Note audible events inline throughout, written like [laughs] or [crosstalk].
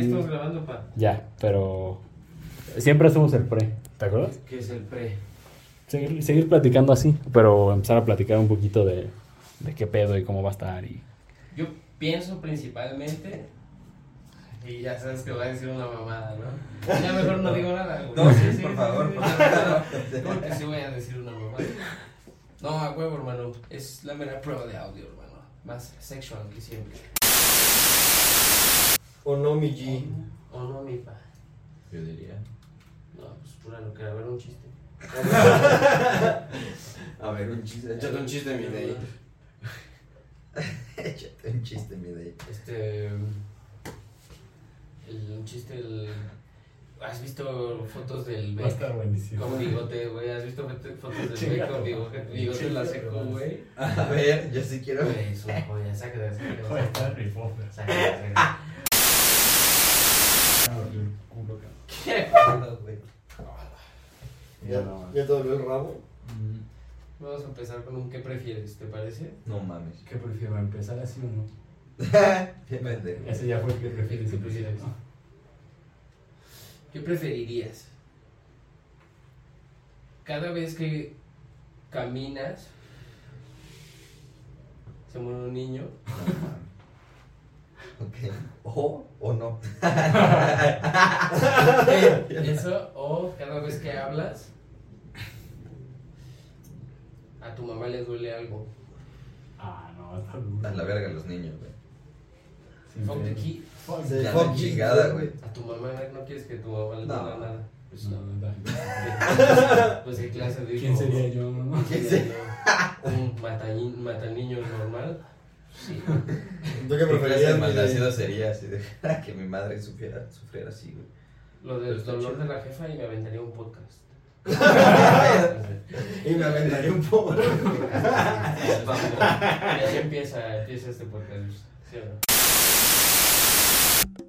¿Qué estamos grabando, pa? Ya, pero siempre hacemos el pre, ¿te acuerdas? ¿Qué es el pre? Seguir, seguir platicando así, pero empezar a platicar un poquito de, de qué pedo y cómo va a estar. Y... Yo pienso principalmente. Y ya sabes que voy a decir una mamada, ¿no? Ya mejor no digo nada. güey. No, sí, por favor, por favor. Porque sí voy a decir una mamada. No, a huevo, hermano. Es la mera prueba de audio, hermano. Más sexual que siempre. O no, mi G. ¿O no, mi pa? Yo diría. No, pues pura lo que era ver un chiste. [laughs] A ver, un chiste. Échate un chiste, mi day. [laughs] Échate un chiste, mi day. Este. El, un chiste, el. ¿Has visto fotos del Va a Beck estar buenísimo. con bigote, güey? ¿Has visto foto- fotos del Beck con bigote, bigote en la seco, güey? A ver, yo sí quiero. Güey, es una joya, sácala. [laughs] Sácala, sácala. ¿Qué pedo, güey? ¿Ya, ya te dolió el rabo? Vamos a empezar con un ¿qué prefieres? ¿Te parece? No mames. ¿Qué prefiero, empezar así o no? [laughs] Ese ya fue el que prefieres. ¿Qué prefieres? ¿Qué preferirías? Cada vez que caminas, se muere un niño. Ok. O o no. [laughs] Eso, o cada vez que hablas, a tu mamá le duele algo. Ah, no, está duro. A la verga los niños, güey. Fuck the kid. Fuck. Ya fuck chingada, güey. A tu mamá no quieres que tu mamá le No. duela nada. Pues No, no. no, [laughs] Pues qué clase de ¿Quién hijo? sería yo? no? ¿Quién sería? [laughs] Un matañi- mataniños normal. Sí. [laughs] ¿Tú qué ¿Qué clase preferirías, de day? sería si dejara que mi madre sufriera, sufriera así, güey? Lo del dolor de la jefa y me aventaría un podcast. [laughs] Y me aventaría un poco. [laughs] Y ahí empieza, empieza este podcast. ¿sí o no?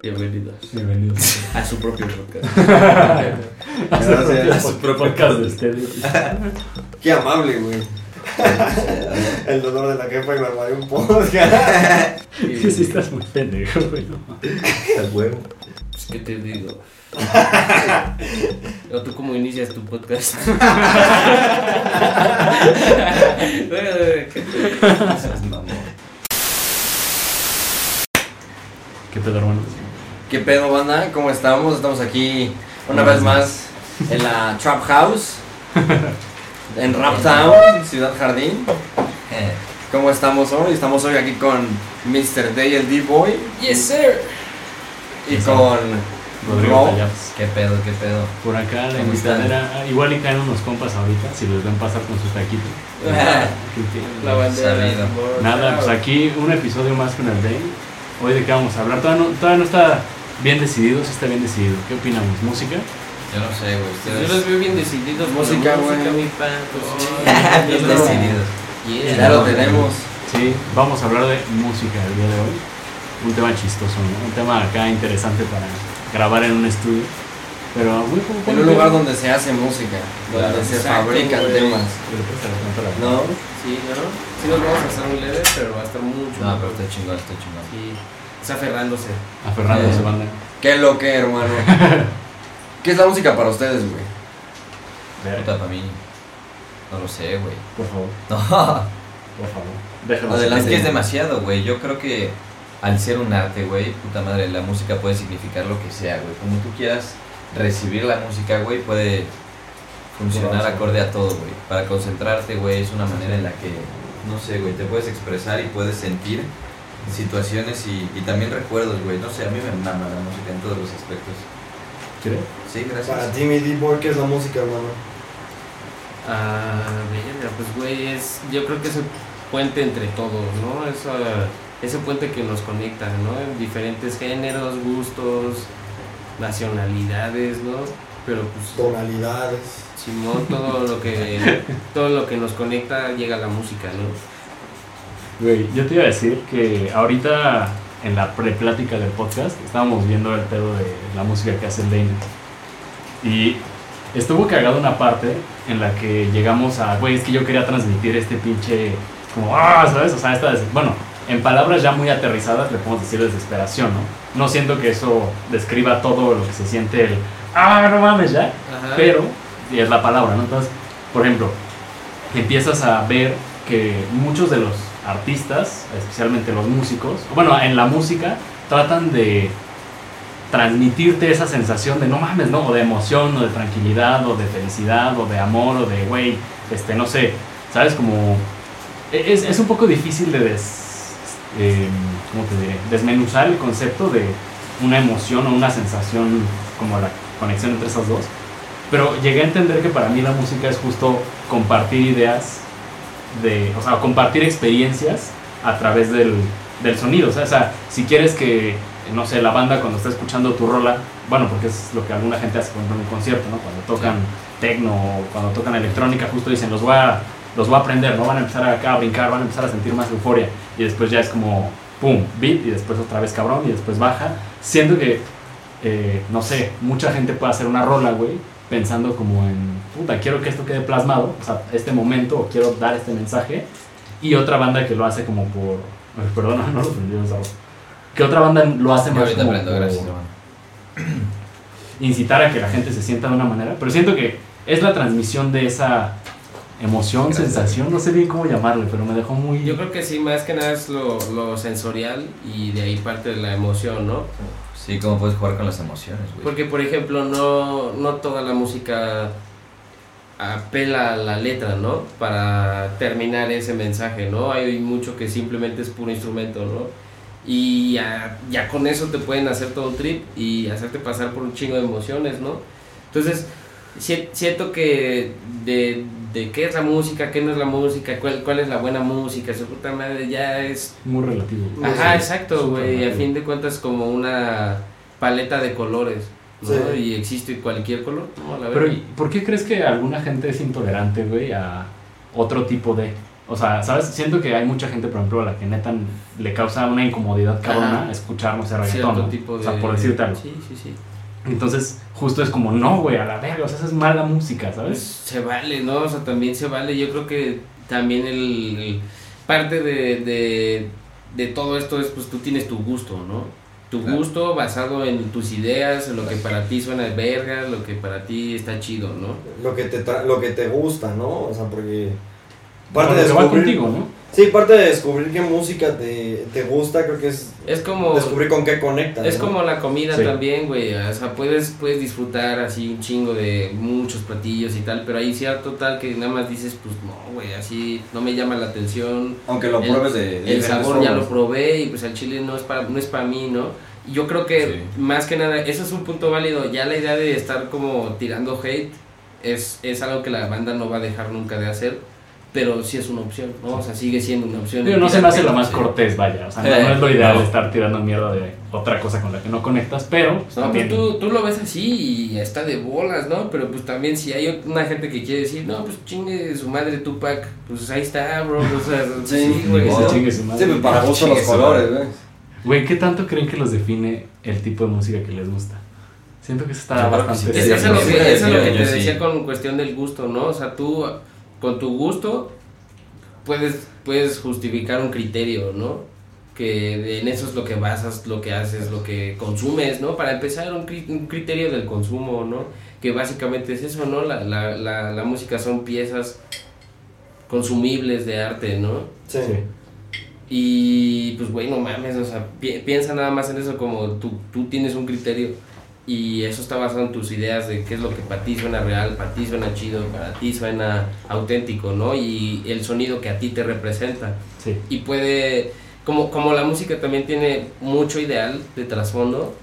Bienvenidos Bienvenidos. a su propio podcast. Gracias. A su propio podcast de ustedes. Qué amable, güey. [laughs] El dolor de la jefa y me armaría un podcast. [laughs] Sí, sí, estás muy pendejo, güey. Al huevo. Pues, ¿Qué te digo? ¿O tú cómo inicias tu podcast? Bueno, ¿qué- Esas mamón. ¿Qué pedo, hermano? ¿Qué pedo, banda? ¿Cómo estamos? Estamos aquí una vez más en la Trap House, [laughs] en Rap Town, Ciudad Jardín. Eh, ¿Cómo estamos hoy? Estamos hoy aquí con Mr. Day, el D-Boy. Yes, sir. Y Yes, con Rodrigo Ro. ¿Qué pedo, qué pedo? Por acá la invitadera. ah, Igual y caen unos compas ahorita, si los ven pasar con su taquito. [laughs] La bandera. Nada, pues aquí un episodio más con el Day. Hoy de qué vamos a hablar. Todavía no, todavía no está bien decidido, sí está bien decidido. ¿Qué opinamos? ¿Música? Yo no sé, güey. Yo los veo bien decididos. Música, güey. mi pues, sí. Bien [laughs] decididos. Yeah. Ya lo tenemos. Sí, vamos a hablar de música el día de hoy. Un tema chistoso, ¿no? Un tema acá interesante para grabar en un estudio. Pero, güey, ¿cómo- En un lugar donde se hace música, donde Claro. se Exacto, fabrican güey. temas. Pero pues, ¿No? Sí, ¿no? Sí nos vamos a hacer un leve, pero va a estar mucho. No, mejor. pero está chingón, está chingón. Sí. Está aferrándose. A Fernando Eh. banda. ¿Qué lo que, hermano? [laughs] ¿Qué es la música para ustedes, güey? Puta para mí. No lo sé, güey. Por favor, [laughs] No. por favor. Déjalo. Adelante. Es que es demasiado, güey. Yo creo que al ser un arte, güey, puta madre, la música puede significar lo que sea, güey. Como tú quieras recibir la música, güey, puede funcionar acorde a todo, güey. Para concentrarte, güey, es una manera en la que, no sé, güey, te puedes expresar y puedes sentir situaciones y, y también recuerdos, güey. No sé, a mí me mama la música en todos los aspectos. ¿Quieres? Sí, Para gracias. ti, mi D-Boy, ¿qué es la música, hermano? Ah, verga, pues güey, es, yo creo que es el puente entre todos, ¿no? Esa, ese puente que nos conecta, ¿no? En diferentes géneros, gustos, nacionalidades, ¿no? Pero pues Tonalidades. Simón, todo lo que [laughs] todo lo que nos conecta llega a la música, ¿no? Güey, yo te iba a decir que ahorita en la preplática del podcast estábamos viendo el pedo de la música que hace el Dane. Y estuvo cagado una parte en la que llegamos a, güey, es que yo quería transmitir este pinche, como, ah, ¿sabes? O sea, esta, bueno, en palabras ya muy aterrizadas le podemos decir desesperación, ¿no? No siento que eso describa todo lo que se siente el, ah, no mames ya, Ajá. pero, y es la palabra, ¿no? Entonces, por ejemplo, empiezas a ver que muchos de los artistas, especialmente los músicos, bueno, en la música, tratan de transmitirte esa sensación de no mames, ¿no? O de emoción, o de tranquilidad, o de felicidad, o de amor, o de, güey, este, no sé, ¿sabes? Como... e, Es, es un poco difícil de eh, ¿cómo te diré? desmenuzar el concepto de una emoción o una sensación como la conexión entre esas dos. Pero llegué a entender que para mí la música es justo compartir ideas, de, o sea, compartir experiencias a través del, del sonido. O sea, si quieres que, no sé, la banda cuando está escuchando tu rola, bueno, porque es lo que alguna gente hace por en un concierto, ¿no? Cuando tocan tecno o cuando tocan electrónica, justo dicen, los voy a, los voy a aprender, ¿no? Van a empezar acá a brincar, van a empezar a sentir más euforia. Y después ya es como, pum, beat, y después otra vez cabrón, y después baja. Siento que, eh, no sé, mucha gente puede hacer una rola, güey, pensando como en, puta, quiero que esto quede plasmado, o sea, este momento, o quiero dar este mensaje, y otra banda que lo hace como por, perdona, [laughs] no lo sea, que otra banda lo hace más como aprendo, por gracias, [clears throat] incitar a que la gente se sienta de una manera, pero siento que es la transmisión de esa emoción, Gracias. sensación, no sé bien cómo llamarle, pero me dejó muy... Yo creo que sí, más que nada es lo, lo sensorial y de ahí parte de la emoción, ¿no? Sí, cómo puedes jugar con las emociones, güey. Porque, por ejemplo, no, no toda la música apela a la letra, ¿no? Para terminar ese mensaje, ¿no? Hay mucho que simplemente es puro instrumento, ¿no? Y ya, ya con eso te pueden hacer todo un trip y hacerte pasar por un chingo de emociones, ¿no? Entonces, si- siento que de, de qué es la música, qué no es la música, cuál, cuál es la buena música, su puta madre, ya es Muy relativo. Ajá, Sí, exacto, güey. A fin de cuentas como una paleta de colores, ¿no? Sí. Y existe cualquier color, ¿no? La Pero verga. ¿y ¿por qué crees que alguna gente es intolerante, güey, a otro tipo de... O sea, ¿sabes? Siento que hay mucha gente, por ejemplo, a la que neta le causa una incomodidad cabrona escuchar, no sé, reggaetón, ¿no? tipo de... O sea, por decirte algo. Sí, sí, sí. Entonces, justo es como, no, güey, a la verga, o sea, esa es mala música, Pues ¿sabes? se vale, ¿no? O sea, también se vale. Yo creo que también el... el- parte de, de, de todo esto es, pues tú tienes tu gusto, ¿no? Tu Claro. gusto basado en tus ideas, en lo que para ti suena de verga, lo que para ti está chido, ¿no? Lo que te, tra- lo que te gusta, ¿no? O sea, porque... Parte de descubrir, contigo, ¿no? Sí, parte de descubrir qué música te, te gusta, creo que es Es como... descubrir con qué conectas. Es ¿no? como la comida Sí. también, güey. O sea, puedes, puedes disfrutar así un chingo de muchos platillos y tal, pero hay cierto tal que nada más dices, pues no, güey, así no me llama la atención. Aunque lo El- pruebes de, de El sabor ya lo probé y pues el chile no es para, no es para mí, ¿no? Yo creo que Sí. más que nada, eso es un punto válido. Ya la idea de estar como tirando hate es, es algo que la banda no va a dejar nunca de hacer, pero sí es una opción, ¿no? O sea, sigue siendo una opción. Digo, no se me hace lo más Sí. cortés, vaya. O sea, no, Eh, no es lo ideal no. estar tirando mierda de otra cosa con la que no conectas, pero pues, No, también... pues tú, tú lo ves así y está de bolas, ¿no? Pero pues también si hay una gente que quiere decir, no, pues chingue su madre Tupac, pues ahí está, bro. O sea, [laughs] sí, güey. ¿no? chingue su madre. Sí, pues para gusto Chingue los colores, madre. güey. Güey, ¿qué tanto creen que los define el tipo de música que les gusta? Siento que eso está bastante... sí. Es, Sí, eso es lo sí, que, sí, te sí. decía con cuestión del gusto, ¿no? O sea, tú con tu gusto puedes, puedes justificar un criterio, ¿no? Que en eso es lo que basas, lo que haces, lo que consumes, ¿no? Para empezar, un, cri- un criterio del consumo, ¿no? Que básicamente es eso, ¿no? La, la, la, la música son piezas consumibles de arte, ¿no? Sí. Sí. Y pues, güey, no mames, o sea, pi- piensa nada más en eso como tú, tú tienes un criterio y eso está basado en tus ideas de qué es lo que para ti suena real, para ti suena chido, para ti suena auténtico, ¿no? Y el sonido que a ti te representa. Sí. Y puede, como, como la música también tiene mucho ideal de trasfondo,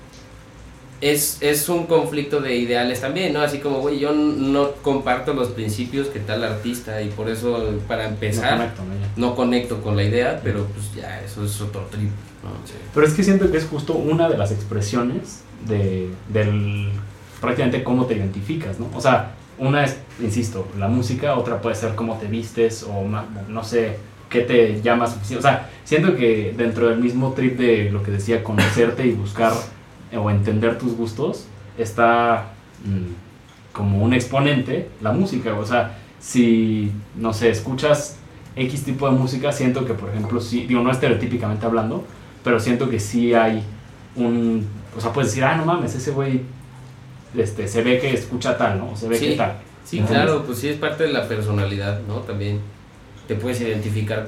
es, es un conflicto de ideales también, ¿no? Así como, güey, yo no comparto los principios que tal artista y por eso, para empezar ¿no? Conecto con la idea, pero pues ya, eso es otro trip, ¿no? Pero es que siento que es justo una de las expresiones de, del prácticamente cómo te identificas, ¿no? O sea, una es, insisto, la música, otra puede ser cómo te vistes o ma- no sé qué te llama suficiente. O sea, siento que dentro del mismo trip de lo que decía, conocerte y buscar o entender tus gustos, está mm, como un exponente la música. O sea, si, no sé, escuchas X tipo de música, siento que, por ejemplo, sí, digo, no estereotípicamente hablando, pero siento que sí hay un, o sea, puedes decir, ah, no mames, ese güey, este, se ve que escucha tal, ¿no? Se ve Sí. que tal. Sí, claro, pues sí es parte de la personalidad, ¿no? También te puedes identificar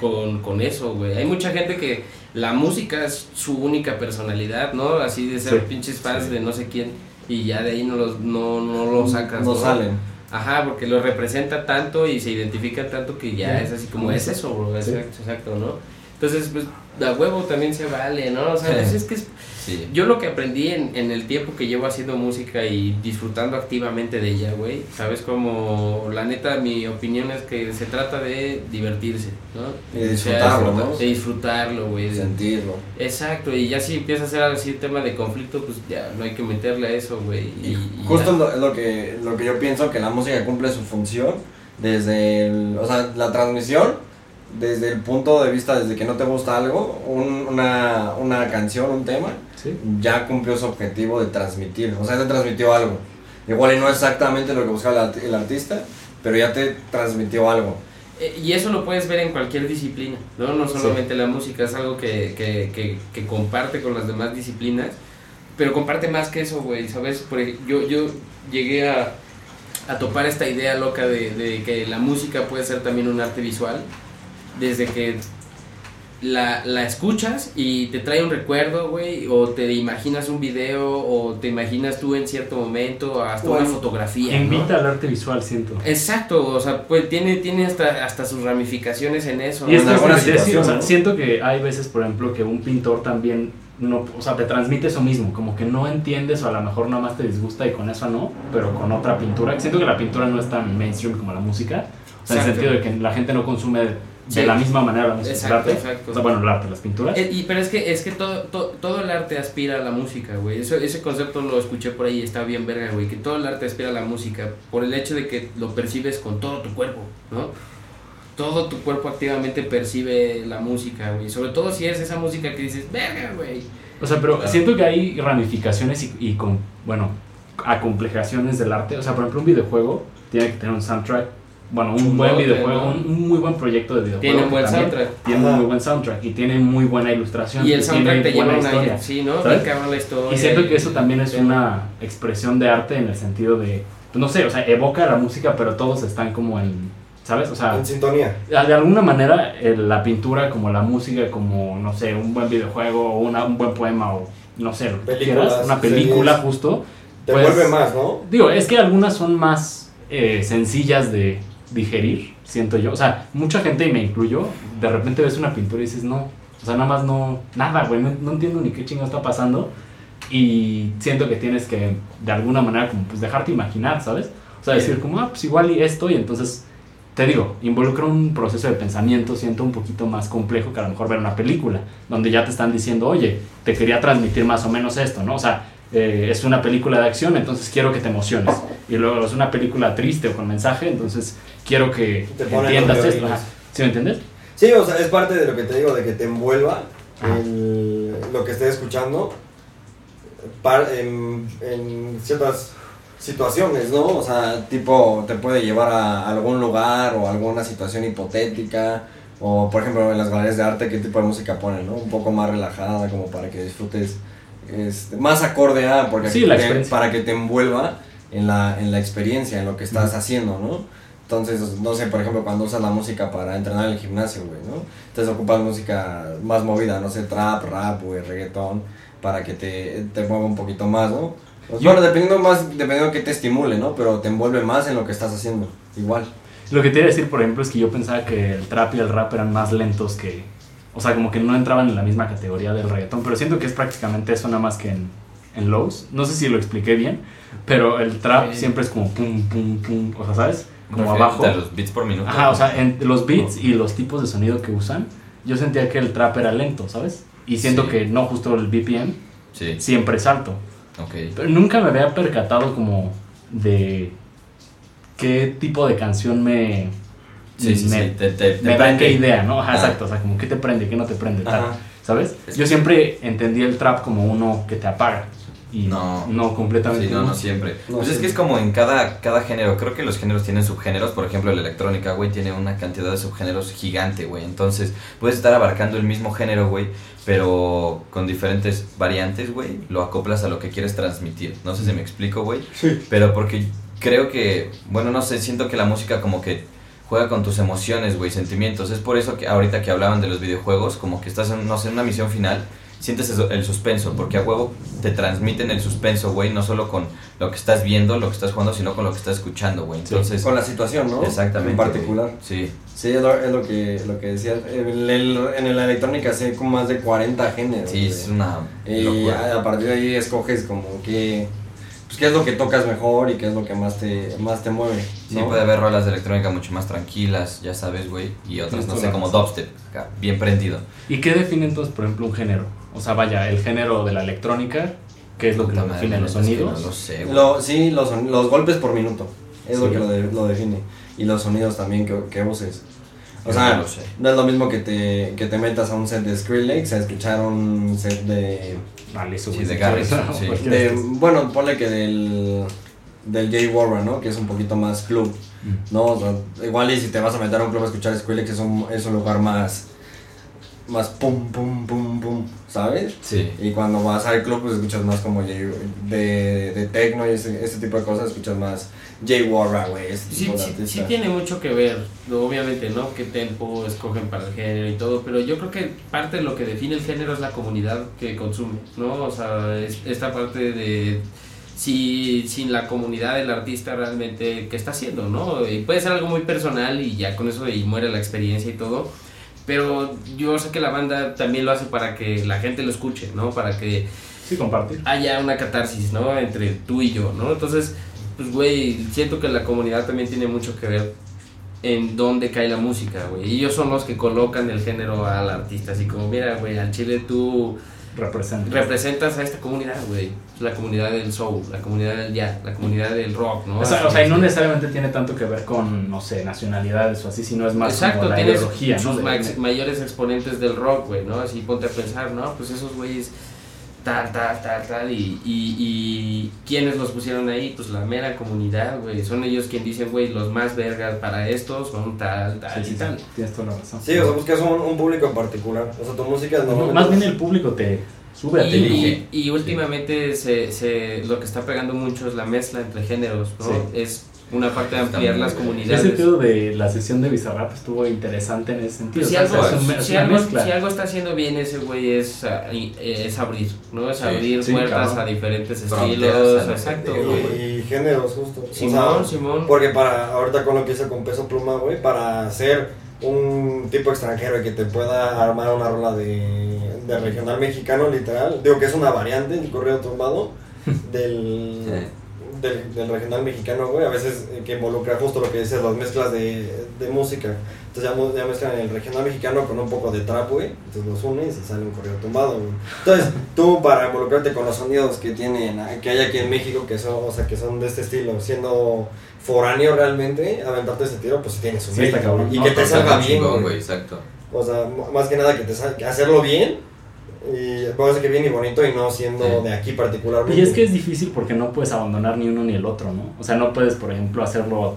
con, con eso, güey. Hay mucha gente que la música es su única personalidad, ¿no? Así de ser Sí, pinches fans sí. de no sé quién y ya de ahí no, los, no, no lo sacas. No salen. Ajá, porque lo representa tanto y se identifica tanto que ya Sí. es así como es eso, bro. Exacto, exacto, ¿no? Entonces, pues, a huevo también se vale, ¿no? O sea, pues, [laughs] es que es, Sí. yo lo que aprendí en, en el tiempo que llevo haciendo música y disfrutando activamente de ella, güey, sabes como la neta mi opinión es que se trata de divertirse, ¿no? Y de disfrutarlo, O sea, ¿no? De disfrutarlo, güey. Sentirlo. Exacto, y ya si empieza a ser así tema de conflicto, pues ya no hay que meterle a eso, güey. Y, y Justo lo, lo que, lo que yo pienso que la música cumple su función desde el, o sea, la transmisión, desde el punto de vista desde que no te gusta algo, un- una, una canción, un tema, Sí. ya cumplió su objetivo de transmitir, o sea, te transmitió algo. Igual y no exactamente lo que buscaba el, el artista, pero ya te transmitió algo. Eh, Y eso lo puedes ver en cualquier disciplina, ¿no? No solamente la música, es algo que, que, que, que comparte con las demás disciplinas, pero comparte más que eso, güey, ¿sabes? Por ej- yo, yo llegué a, a topar esta idea loca de, de que la música puede ser también un arte visual, desde que la, la escuchas y te trae un recuerdo, güey, o te imaginas un video, o te imaginas tú en cierto momento, hasta una fotografía. ¿no? Invita al arte visual, siento. Exacto, o sea, pues tiene, tiene hasta, hasta sus ramificaciones en eso. Y que es decía, situación, o sea, ¿no? siento que hay veces, por ejemplo, que un pintor también no, o sea, te transmite eso mismo, como que no entiendes o a lo mejor nada más te disgusta y con eso no, pero con otra pintura. Siento que la pintura no es tan mainstream como la música, o sea, en el sentido de que la gente no consume de la misma manera la música, Exacto, el arte. exacto. O sea, bueno, el arte, las pinturas. Eh, y, pero es que, es que todo, todo, todo el arte aspira a la música, güey. Eso, ese concepto lo escuché por ahí y está bien verga, güey. Que todo el arte aspira a la música por el hecho de que lo percibes con todo tu cuerpo, ¿no? Todo tu cuerpo activamente percibe la música, güey. Sobre todo si es esa música que dices, verga, güey. O sea, pero siento que hay ramificaciones y, y con, bueno, acomplejaciones del arte. O sea, por ejemplo, un videojuego tiene que tener un soundtrack. Bueno, un buen videojuego, ¿no? un, muy buen proyecto de videojuego. Tiene un buen también soundtrack. Tiene Ajá. un muy buen soundtrack y tiene muy buena ilustración. Y el soundtrack te lleva una historia. Sí, ¿no? la historia. Y siento que eso también es una expresión de arte en el sentido de, pues, no sé, o sea, evoca la música, pero todos están como en, ¿sabes? O sea, En sintonía. de alguna manera la pintura como la música como no sé un buen videojuego o una- un buen poema o no sé lo que quieras una película series. justo Te Pues- vuelve más, ¿no? digo es que algunas son más eh, sencillas de digerir siento yo o sea mucha gente y me incluyo de repente ves una pintura y dices no o sea nada más no nada güey no, no entiendo ni qué chingo está pasando y siento que tienes que de alguna manera como pues dejarte imaginar sabes o sea decir como ah pues igual y esto y entonces te digo, involucra un proceso de pensamiento, siento un poquito más complejo que a lo mejor ver una película, donde ya te están diciendo, oye, te quería transmitir más o menos esto, ¿no? O sea, eh, es una película de acción, entonces quiero que te emociones. Y luego es una película triste o con mensaje, entonces quiero que entiendas esto. Ajá. ¿Sí me entiendes? Sí, o sea, es parte de lo que te digo, de que te envuelva el- lo que estés escuchando par- en, en ciertas situaciones, ¿no? O sea, tipo, te puede llevar a algún lugar o alguna situación hipotética. O, por ejemplo, en las galerías de arte, ¿qué tipo de música ponen, no? Un poco más relajada, como para que disfrutes este, más acorde a, porque Sí, la te- para que te envuelva en la, en la experiencia, en lo que estás haciendo, ¿no? Entonces, no sé, por ejemplo, cuando usas la música para entrenar en el gimnasio, güey, ¿no? Entonces ocupas música más movida, no sé, trap, rap, güey, reggaetón, para que te, te mueva un poquito más, ¿no? Pues, Yo- bueno, dependiendo más, dependiendo de qué te estimule, ¿no? Pero te envuelve más en lo que estás haciendo, igual. Lo que te iba a decir, por ejemplo, es que yo pensaba que el trap y el rap eran más lentos que... O sea, como que no entraban en la misma categoría del reggaetón, pero siento que es prácticamente eso nada más que en, en lows. No sé si lo expliqué bien, pero el trap Sí. siempre es como pum, pum, pum, o sea, ¿sabes? Como Refiriéndote abajo. a los beats por minuto. Ajá, o sea, en los beats y los tipos de sonido que usan, yo sentía que el trap era lento, ¿sabes? Y siento Sí. que no justo el BPM Sí, siempre es alto. ok. Pero nunca me había percatado como de qué tipo de canción me... Sí, sí, me, sí. Te, te, te me da qué idea, ¿no? Ajá, Ah. exacto, o sea, como qué te prende, qué no te prende, tal. ¿sabes? Es Yo siempre entendí el trap como uno que te apaga. Y No. no completamente. Sí, no, no siempre. No, pues es que es como en cada, cada género. Creo que los géneros tienen subgéneros. Por ejemplo, la electrónica, güey, tiene una cantidad de subgéneros gigante, güey. Entonces, puedes estar abarcando el mismo género, güey, pero con diferentes variantes, güey. Lo acoplas a lo que quieres transmitir. No sé si me explico, güey. Sí. Pero porque creo que, bueno, no sé, siento que la música como que juega con tus emociones, güey, sentimientos. Es por eso que ahorita que hablaban de los videojuegos, como que estás en, no sé, en una misión final, sientes el suspenso, porque a huevo te transmiten el suspenso, güey, no solo con lo que estás viendo, lo que estás jugando, sino con lo que estás escuchando, güey. Entonces, Con la situación, ¿no? exactamente. En particular. Sí. Sí, es lo, es lo que, lo que decía. En, el- en la electrónica sé como más de 40 géneros. Sí, es una Y a, a partir de ahí escoges como que... Pues qué es lo que tocas mejor y qué es lo que más te, más te mueve. Sí, puede haber rolas de electrónica mucho más tranquilas, ya sabes, güey, y otras, no sé, como dubstep, acá, bien prendido. ¿Y qué define entonces, por ejemplo, un género? O sea, vaya, el género de la electrónica, ¿qué es lo que lo define? ¿Los que sonidos? No lo sé, güey. Lo- sí, los, son- los golpes por minuto. Es lo Sí. que lo, de- lo define. Y los sonidos también que, que uses. O sea, no lo sé. no es lo mismo que te, que te metas a un set de Skrillex a escuchar un set de... Alice, Sí, de Garrison, sí. de bueno, ponle que del... Del Jay Warren, ¿no? Que es un poquito más club. Mm. No, o sea, igual y si te vas a meter a un club a escuchar Skrillex es un, es un lugar más... Más pum, pum, pum, pum, ¿sabes? Sí. Y cuando vas al club, pues escuchas más como de, de techno y ese, ese tipo de cosas, escuchas más Jay Warra, güey, Sí, sí, sí tiene mucho que ver, obviamente, ¿no? Qué tempo escogen para el género y todo, pero yo creo que parte de lo que define el género es la comunidad que consume, ¿no? O sea, es- esta parte de si sin la comunidad del artista realmente qué está haciendo, ¿no? Y puede ser algo muy personal y ya con eso y muere la experiencia y todo. Pero yo sé que la banda también lo hace para que la gente lo escuche, ¿no? Para que Sí, compartir. haya una catarsis, ¿no? Entre tú y yo, ¿no? Entonces, pues, güey, siento que la comunidad también tiene mucho que ver en dónde cae la música, güey. Y ellos son los que colocan el género al artista, así como, mira, güey, al chile tú Representa. representas a esta comunidad, güey. La comunidad del soul, la comunidad del jazz, la comunidad del rock, ¿no? O sea, o sea, y no es. necesariamente tiene tanto que ver con, no sé, nacionalidades o así, sino es más Exacto, como la ideología, ¿no? sus De- mayores exponentes del rock, güey, ¿no? Así ponte a pensar, ¿no? Pues esos güeyes tal, tal, tal, tal, y, y, y ¿quiénes los pusieron ahí? Pues la mera comunidad, güey. Son ellos quienes dicen, güey, los más vergas para esto son tal, tal Sí, y sí, sí, tal. tienes toda la razón. Sí, o sea, buscas un, un público en particular. O sea, tu música No, no. más bien el público te sube a Y, y, y últimamente se, se, lo que está pegando mucho es la mezcla entre géneros, ¿no? Sí. Es una parte de ampliar las comunidades. Ese sentido de la sesión de Bizarrap estuvo interesante en ese sentido. Si, o sea, algo, es un- es si, una algo, mezcla. si algo está haciendo bien ese güey es, ah, y- es abrir, ¿no? Es Sí, abrir sí, puertas a diferentes estilos, exacto. Y, y géneros, justo. O Simón, sea, Simón. Porque para, ahorita con lo que hice con Peso Pluma, güey, para ser un tipo extranjero y que te pueda armar una rola de, de regional mexicano, literal, digo que es una variante, el correo tumbado, [laughs] del, del, del regional mexicano, güey, a veces eh, que involucra justo lo que dices, las mezclas de, de música. Entonces ya, ya mezclan el regional mexicano con un poco de trap, güey, entonces los unes y sale un correo tumbado, güey. Entonces, tú para involucrarte con los sonidos que tienen, ah, que hay aquí en México, que son, o sea, que son de este estilo, siendo foráneo realmente, aventarte ese tiro, pues tienes un Sí, mérito, cabrón. Y No, que te salga bien, güey. exacto. O sea, más que nada que te sal- que hacerlo bien, y puede ser que bien y bonito y no siendo Sí. de aquí particularmente. Y es que es difícil porque no puedes abandonar ni uno ni el otro, ¿no? O sea, no puedes, por ejemplo, hacerlo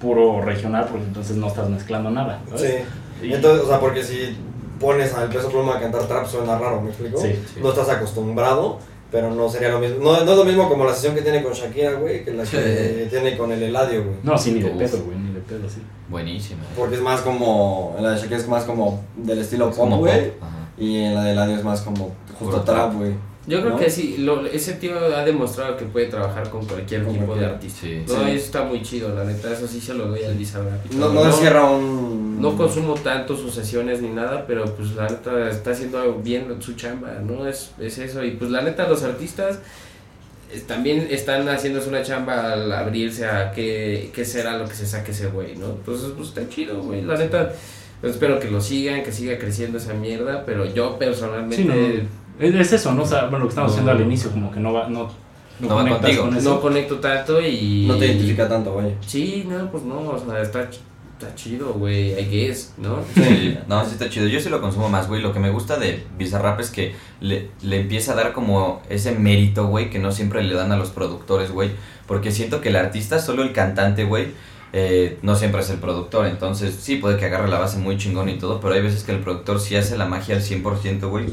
puro regional porque entonces no estás mezclando nada. ¿sabes? Sí. Y- Entonces, o sea, porque si pones al peso pluma a cantar trap suena raro, ¿me explico? Sí, sí. No estás acostumbrado, pero no sería lo mismo. No, no es lo mismo como la sesión que tiene con Shakira, güey, que la que tiene con el Eladio, güey. No, sí, ni de pedo, güey, ni de pedo, sí. Buenísima. Porque es más como, la de Shakira es más como del estilo Es pop, güey. ajá. Y en la de Eladio es más como justo trap, güey. Yo creo ¿no? que sí, lo, ese tío ha demostrado que puede trabajar con cualquier Con tipo cualquier- de artista. Sí. No, Sí. eso está muy chido, la neta, eso sí se lo doy al Bizarrap. No, todo. no encierra un... No consumo tanto sus sesiones ni nada, pero pues la neta está haciendo bien su chamba, ¿no? Es, es eso. Y pues la neta los artistas eh, también están haciéndose una chamba al abrirse a qué, qué será lo que se saque ese güey, ¿no? Entonces pues está chido, güey. La neta, pues, espero que lo sigan, que siga creciendo esa mierda, pero yo personalmente... Sí, no, no. Es, es eso, ¿no? O sea, bueno, lo que estamos No. haciendo al inicio, como que no va, no, No va conectas contigo. con eso. No conecto tanto y... No te identifica tanto, güey. Sí, no, pues no, o sea, está está chido, güey, I guess, ¿no? Sí, no, sí está chido. Yo sí lo consumo más, güey. Lo que me gusta de Bizarrap es que le, le empieza a dar como ese mérito, güey, que no siempre le dan a los productores, güey. Porque siento que el artista, solo el cantante, güey, eh, no siempre es el productor. Entonces, sí, puede que agarre la base muy chingón y todo, pero hay veces que el productor sí hace la magia al 100%, güey.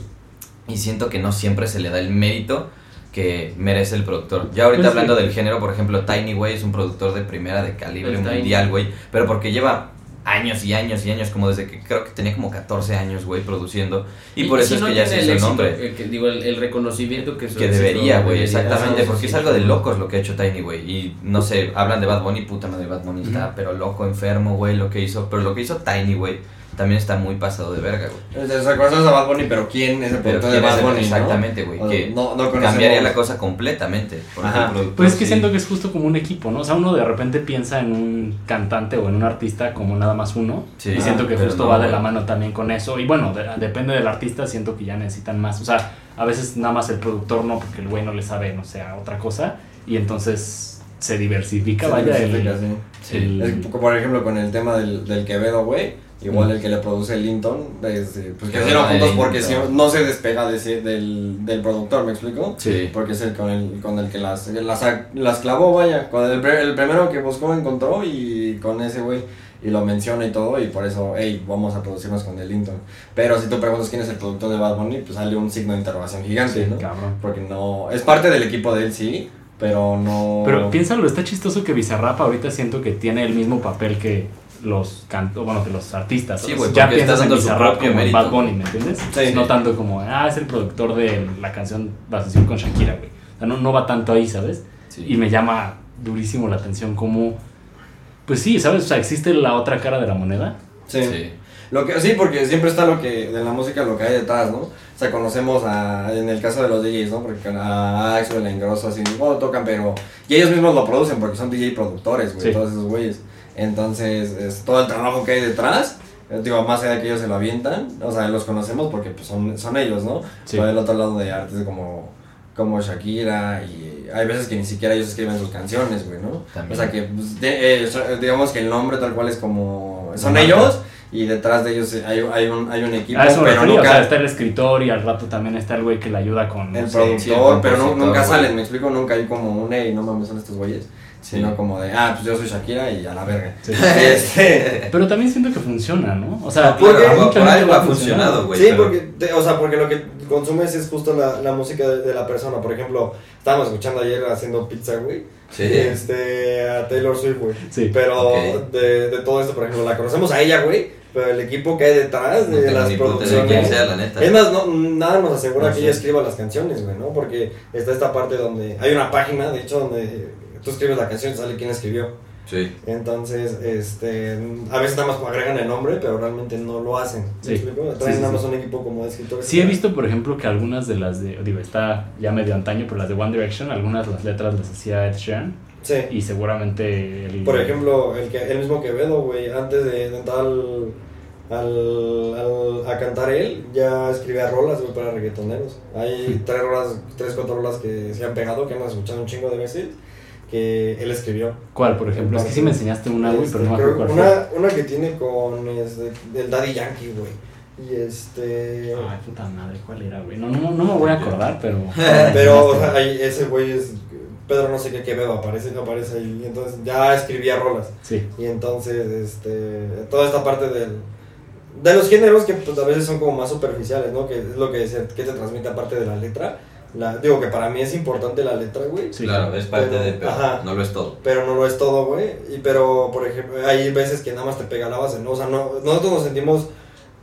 Y siento que no siempre se le da el mérito que merece el productor. Ya ahorita Pues, hablando sí. del género, por ejemplo, Tiny, güey, es un productor de primera de calibre El mundial, güey. Pero porque lleva años y años y años, como desde que creo que tenía como 14 años, güey, produciendo. Y, por eso si es no que ya se hizo el nombre. El, que, digo, el, el reconocimiento que debería, güey, exactamente, porque sí, es algo de locos lo que ha hecho Tiny, güey. Y no sé, hablan de Bad Bunny, puta madre, Bad Bunny está, pero loco, enfermo, güey, lo que hizo. Pero lo que hizo Tiny, güey, también está muy pasado de verga, güey. O sea, conoces a Bad Bunny, pero ¿quién es el Pero productor de quién es Bad el- Bunny? Exactamente, güey. Que no, no cambiaría la cosa completamente. Porque Ajá. productor Pues es que sí- siento que es justo como un equipo, ¿no? O sea, uno de repente piensa en un cantante o en un artista como nada más uno. Sí. y siento que justo no, va de la mano también con eso. Y bueno, de- depende del artista, siento que ya necesitan más. O sea, a veces nada más el productor no, porque el güey no le sabe, no sé, a otra cosa. Y entonces se diversifica, Se vaya, el, diversifica, sí. Sí. el- Es como, por ejemplo con el tema del, del Quevedo, güey. Igual el que le produce el Linton, pues que hicieron juntos porque si- no se despega de ese- del, del productor, ¿me explico? Sí. Porque es el con el, con el que las, las, las clavó, vaya. Con el primero que buscó encontró y con ese güey. Y lo menciona y todo, y por eso, hey, vamos a producirnos con el Linton. Pero si tú preguntas quién es el productor de Bad Bunny, pues sale un signo de interrogación gigante, Sí, ¿no? cabrón. Porque no. Es parte del equipo de él, sí, pero no. Pero piénsalo, está chistoso que Bizarrap ahorita siento que tiene el mismo papel que los canto, bueno, que los artistas. Sí, ya piensas en Bizarrap como en. Bad Bunny, ¿me entiendes? Sí. no tanto como, ah, es el productor de la canción, la sesión con Shakira, güey. O sea, no, no va tanto ahí, ¿sabes? Sí. Y me llama durísimo la atención como, pues sí, ¿sabes? O sea, existe la otra cara de la moneda. Sí. Sí. Lo que, sí, porque siempre está lo que, de la música, lo que hay detrás, ¿no? O sea, conocemos a, en el caso de los DJs, ¿no? Porque a Axel, a Ingrosso, así, bueno, tocan, pero, y ellos mismos lo producen porque son DJ productores, güey, Sí. todos esos güeyes. Entonces, es todo el trabajo que hay detrás, eh, digo, más allá de que ellos se lo avientan, o sea, los conocemos porque pues, son, son ellos, ¿no? Sí. El otro lado de artes como, como Shakira, y hay veces que ni siquiera ellos escriben sus canciones, güey, ¿no? También. O sea, que, pues, de- eh, digamos que el nombre tal cual es como, son ellos, y detrás de ellos hay, hay, un, hay un equipo, A eso me pero refería, o sea, nunca está el escritor y al rato también está el güey que le ayuda con... no el sé, productor, sí, el pero nunca salen, me explico, nunca hay como un, hey, no mames, son estos güeyes, Sí. sino como de, ah, pues yo soy Shakira y a la verga. Sí. [laughs] Este, Pero también siento que funciona, ¿no? O sea, Porque- Claro, por algo ha funcionado, güey. sí, pero- porque, te- o sea, porque lo que consumes es justo la, la música de, de la persona. Por ejemplo, estábamos escuchando ayer haciendo pizza, güey. Sí. Este, a Taylor Swift, güey. Sí. Pero de, de todo esto, por ejemplo, la conocemos a ella, güey. Pero el equipo que hay detrás No de las producciones. quién sea, la neta. Es más, no, nada nos asegura No que ella escriba las canciones, güey, ¿no? Porque está esta parte donde hay una página, de hecho, donde tú escribes la canción y sale quién escribió. Sí. Entonces, este, a veces nada más agregan el nombre, pero realmente no lo hacen. ¿Me Sí. explico? Traen Sí, sí, nada más sí. un equipo como de escritores. Sí he visto, por ejemplo, que algunas de las de, digo, está ya medio antaño, pero las de One Direction, algunas de las letras las hacía Ed Sheeran Sí. y seguramente el... Por ejemplo, el, que, el mismo Quevedo, güey, antes de entrar al, al, al- a cantar él, ya escribía rolas, güey, para reggaetoneros. Hay tres rolas, tres, cuatro rolas que se han pegado, que hemos escuchado un chingo de veces, que él escribió. ¿Cuál, por ejemplo? Es que sí me enseñaste una, güey, pero no me Este, acuerdo creo- cuál fue. una, una que tiene con este, el Daddy Yankee, güey. Y este... Ay, puta madre, ¿cuál era, güey? No, no, no me voy a acordar, pero... [laughs] Pero, o sea, ahí, ese güey es... Pedro no sé qué Quevedo aparece, aparece ahí. Y entonces ya escribía rolas. Sí, Y entonces, este, toda esta parte del, de los géneros que pues, a veces son como más superficiales, ¿no? Que es lo que, se, que te transmite aparte de la letra. La, digo que para mí es importante la letra, güey. sí. claro, es parte Pero- de, pero ajá. no lo es todo. Pero no lo es todo, güey. Y pero, por ejemplo, hay veces que nada más te pega la base, ¿no? O sea, no, nosotros nos sentimos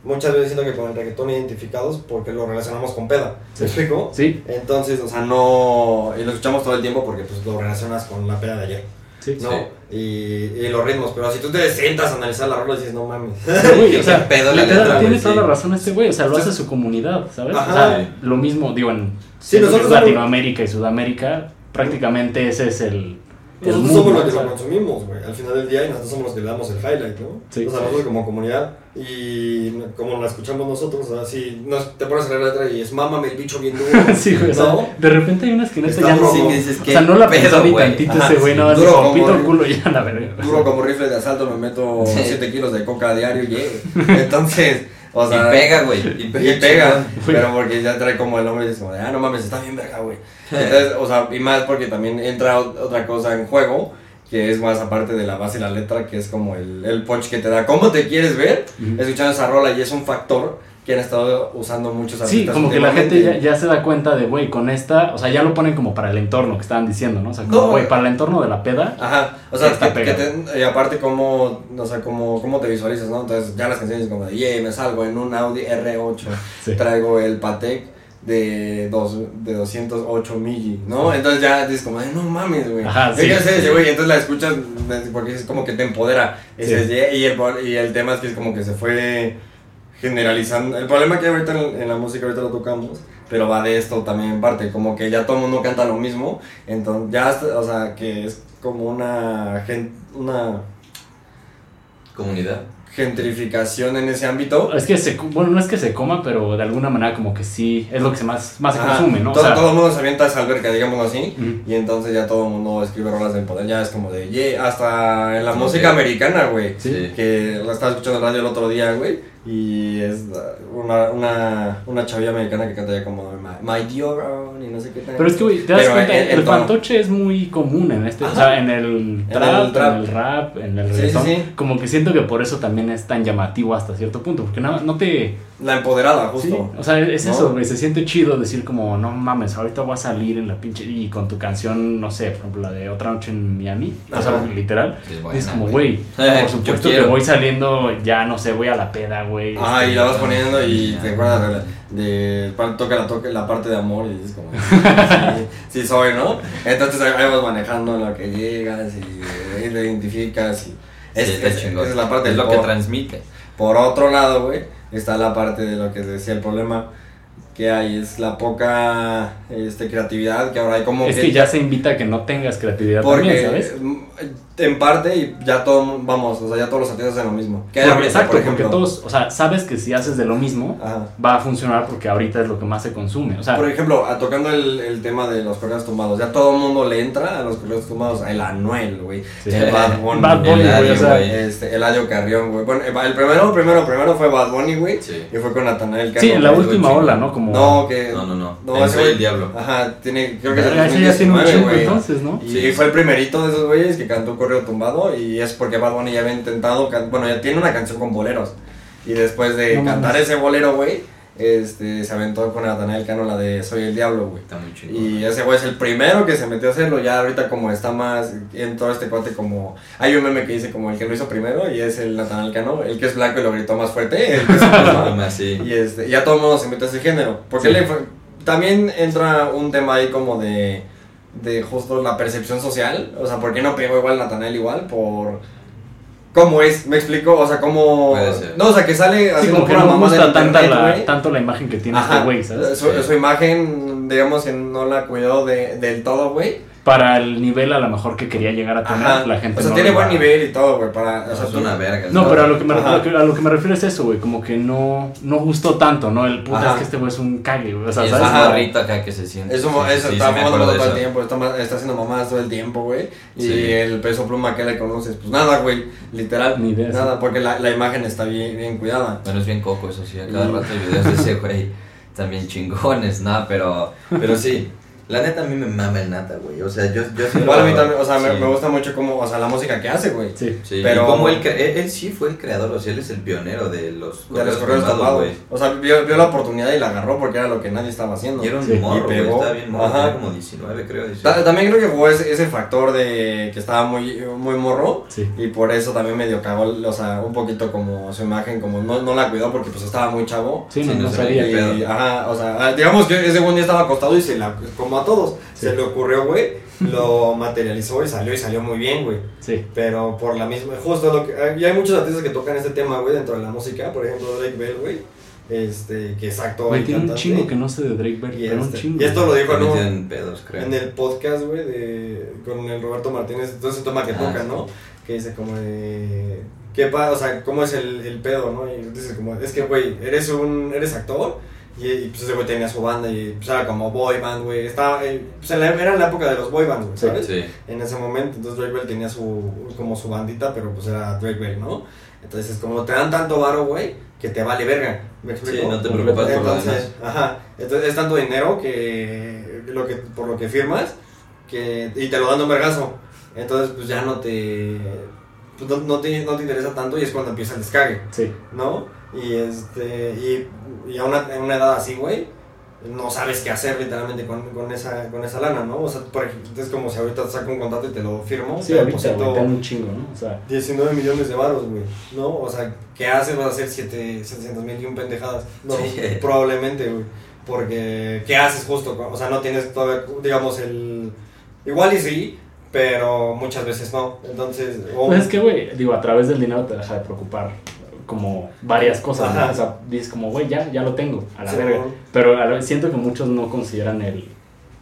muchas veces siento que con el reggaetón identificados porque lo relacionamos con peda. Sí. ¿Me explico? Sí, Entonces, o sea, no... Y lo escuchamos todo el tiempo porque pues lo relacionas con la peda de ayer. sí. ¿no? Sí. Y, y los ritmos, pero si tú te sientas a analizar la rola y dices, no mames. [laughs] O sea, [laughs] pedo la literal, letra, tiene toda la razón este güey, o sea, lo Sí. hace su comunidad, ¿sabes? Ajá. O sea, lo mismo, digo, en Sí, nosotros somos- Latinoamérica y Sudamérica, prácticamente ese es el... el Nosotros mood, somos los que O sea, lo consumimos, güey. Al final del día y nosotros somos los que le damos el highlight, ¿no? Sí. o sea, nosotros como comunidad Y como la escuchamos nosotros, así nos, te pones a leer la letra y es mámame el bicho bien duro. [laughs] sí, güey. o sea, ¿No? de repente hay unas que neta ya no. Sí, o sea, ¿qué no la pedo, pensó ni güey? tantito Ajá, ese güey, sí, no, duro como pito culo ya la verga. Duro como rifle de asalto, me meto Sí. 7 kilos de coca a diario y. [laughs] Entonces, o sea. y pega, güey. Y pega. Y pega, chingón. pero porque ya trae como el nombre y como de, ah, no mames, está bien verga, güey. [laughs] Entonces, o sea, y más porque también entra ot- otra cosa en juego, que es más aparte de la base y la letra, que es como el, el punch que te da. ¿Cómo te quieres ver? Escuchando esa rola y es un factor que han estado usando muchos Sí, artistas. como que la gente ya, ya se da cuenta de, güey, con esta, o sea, ya lo ponen como para el entorno que estaban diciendo, ¿no? O sea, como, güey, para el entorno de la peda. Ajá, o sea, que, que te- y aparte cómo, o sea, cómo, cómo te visualizas, ¿no? Entonces ya las canciones como de, yeah, me salgo en un Audi R8, Sí. traigo el Patek de, dos, de 208 milli, ¿no? Entonces ya dices como, no mames, güey. Ajá, sí. ese güey, entonces la escuchas porque es como que te empodera. Y, el, y el tema es que es como que se fue generalizando. El problema que hay ahorita en, en la música, ahorita lo tocamos, pero va de esto también en parte, como que ya todo el mundo canta lo mismo, entonces ya, hasta- o sea, que es como una, gen- una Comunidad. Gentrificación en ese ámbito. Es que se, bueno, no es que se coma, pero de alguna manera como que sí, es lo que se más, más se Ajá, consume, ¿no? O Todo, sea, todo el mundo se avienta a esa alberca, digámoslo así. Y entonces ya todo el mundo escribe rolas del poder. Ya es como de, yeah, hasta en la música que- americana, güey. Sí. Que la estaba escuchando en radio el otro día, güey. Y es una, una, una chavilla americana que canta ya como My, my dear own", y no sé qué tal. Pero es que, güey, te das Pero cuenta, en- el en tono. fantoche es muy común en este, o Ajá. sea, en el trap, en trap. el rap, en el Sí, reggaetón. sí, sí. Como que siento que por eso también es tan llamativo hasta cierto punto, porque no, no te... La empoderada, justo. Sí, o sea, es ¿No? eso, güey, se siente chido decir como, no mames, ahorita voy a salir en la pinche... Y con tu canción, no sé, por ejemplo, la de Otra Noche en Miami, o sea, Ajá. literal. Es buena, es como, güey. Eh, [laughs] por supuesto que voy saliendo, ya no sé, voy a la peda, güey. Ah, este, y la vas poniendo y Ya. te acuerdas de, la- de toca la, toca la parte de amor y dices como, sí, sí soy, ¿no? Entonces ahí vas manejando en lo que llegas y te identificas y es, Sí, es- la parte es lo que pop. transmite. Por otro lado, güey, está la parte de lo que decía el problema que hay, es la poca este, creatividad que ahora hay como Es que ya se invita a que no tengas creatividad porque también, ¿sabes? En parte y ya todo, vamos, o sea, ya todos los artistas hacen lo mismo. Que hay Porque, exacto, por porque todos, o sea, sabes que si haces de lo mismo, Ajá. va a funcionar porque ahorita es lo que más se consume. O sea, Por ejemplo, a- tocando el, el tema de los correos tumbados, ya todo el mundo le entra a los correos tumbados, el Anuel, güey, Sí. el Bad [laughs] Bunny, Bad Bunny, El güey, o sea, güey. este, Eladio Carrión, güey. Bueno, el primero, primero, primero fue Bad Bunny, güey, Sí. y fue con Natanael Cano. sí, en la última ola, ¿no? Como... No, que... No, no, no. No, El ese el diablo. Ajá, tiene, creo que es ese ya tiene un 2019, chingo entonces, ¿no? Y Sí. fue el primerito de esos güeyes que cantó Correo Tumbado y es porque Bad Bunny ya había intentado, bueno, ya tiene una canción con boleros. Y después de No cantar ese bolero, güey, este, se aventó con Natanael Cano la de Soy el Diablo, güey. Está muy chingón. Y ese güey es el primero que se metió a hacerlo, ya ahorita como está más en todo este cuate como... Hay un meme que dice como el que lo hizo primero y es el Natanael Cano, el que es blanco y lo gritó más fuerte, el que se puso- Más así. y este, ya todo el mundo se mete a ese género. Porque Sí. le fue- también entra un tema ahí como de, de justo la percepción social. O sea, ¿por qué no pegó igual Natanael igual? Por... ¿Cómo es? ¿Me explico? O sea, ¿cómo...? No, o sea, que sale Sí, haciendo como que no mamada gusta tanta la, tanto la imagen que tiene Ajá. este güey, ¿sabes? Su, su imagen, digamos que no la cuidó de, del todo, güey. Para el nivel a lo mejor que quería llegar a tener, Ajá. la gente O sea, no tiene buen va- nivel y todo, güey. Para, o sea, es una verga. No, pero a lo que me, Ajá. a lo que me refiero es eso, güey, como que no, no gustó tanto, ¿no? El puta Ajá. es que este güey es un cague, güey, o sea, Y es ¿sabes? Ajá. morrito acá que se siente. Eso, Sí, eso sí, está sí, todo el tiempo, está, está haciendo mamadas todo el tiempo, güey. Y Sí. el peso pluma que le conoces, pues nada, güey, literal. Ni idea, Nada, porque la, la imagen está bien, bien cuidada. Bueno, es bien coco eso sí, a cada Y- rato hay videos de ese güey. Bien chingones, nada, pero, pero sí. La neta a mí me mama el nata, güey. O sea, yo, yo sí Igual a mí también, o sea, me, sí. me gusta mucho como, o sea, la música que hace, güey. Sí. Sí, Pero- y como él, él, él sí fue el creador, o sea, él es el pionero de los De los correos güey. O sea, vio, vio la oportunidad y la agarró porque era lo que nadie estaba haciendo. Y era un Sí. morro, Y pegó. estaba bien morro, Ajá. como 19 creo. 18. Ta- También creo que jugó ese, ese factor de que estaba muy, muy morro. Sí. Y por eso también medio cagó, o sea, un poquito como su imagen, como no, no la cuidó porque pues estaba muy chavo. Sí, no, no no sabía. Y, ajá, o sea, ah, digamos que ese buen día estaba acostado y se la, como a todos, Sí. se le ocurrió, güey, lo [laughs] materializó y salió y salió muy bien, güey. Sí. Pero por la misma, justo lo que, y hay muchos artistas que tocan este tema, güey, dentro de la música, por ejemplo, Drake Bell, güey, este, que es actor Güey, tiene un chingo que no sé de Drake Bell, y, pero un este- chingo. y esto lo dijo ¿no? tienen pedos, creo. en el podcast, güey, de, con el Roberto Martínez, entonces el tema que Ah, sí. ¿no? Que dice como de, ¿qué pa o sea, cómo es el, el pedo, no? Y dices como, es que, güey, eres un, eres actor, y, y, pues ese güey tenía su banda, y pues era como boy band, güey, estaba, eh, pues en la- era en la época de los boy bands, güey, Sí, ¿sabes? Sí. En ese momento, entonces Drake Bell tenía su, como su bandita, pero pues era Drake Bell, ¿no? Entonces, como te dan tanto varo, güey, que te vale verga, ¿me explico? Sí, no te preocupas por lo Entonces, demás. ajá, entonces es tanto dinero que, lo que por lo que firmas que y te lo dan de un vergazo. Entonces, pues ya no te pues, no, no te no te interesa tanto y es cuando empieza el descargue, Sí. ¿no? Y este y, y a una, una edad así, güey, no sabes qué hacer literalmente con, con esa con esa lana, ¿no? O sea, por ejemplo, es como si ahorita saco un contrato y te lo firmo, Sí, te ahorita, güey, un chingo, ¿no? O sea, 19 millones de varos, güey, ¿no? O sea, ¿qué haces? Vas a hacer 7, 700 mil y un pendejadas. No, Sí. probablemente, güey. Porque, ¿qué haces justo? O sea, no tienes todavía, digamos, el... Igual y sí, pero muchas veces no. Entonces, o- Pues es que, güey, digo, a través del dinero te deja de preocupar como varias cosas. O sea, dices como, güey, ya, ya lo tengo, a la Sí. Pero a la vez siento que muchos no consideran el,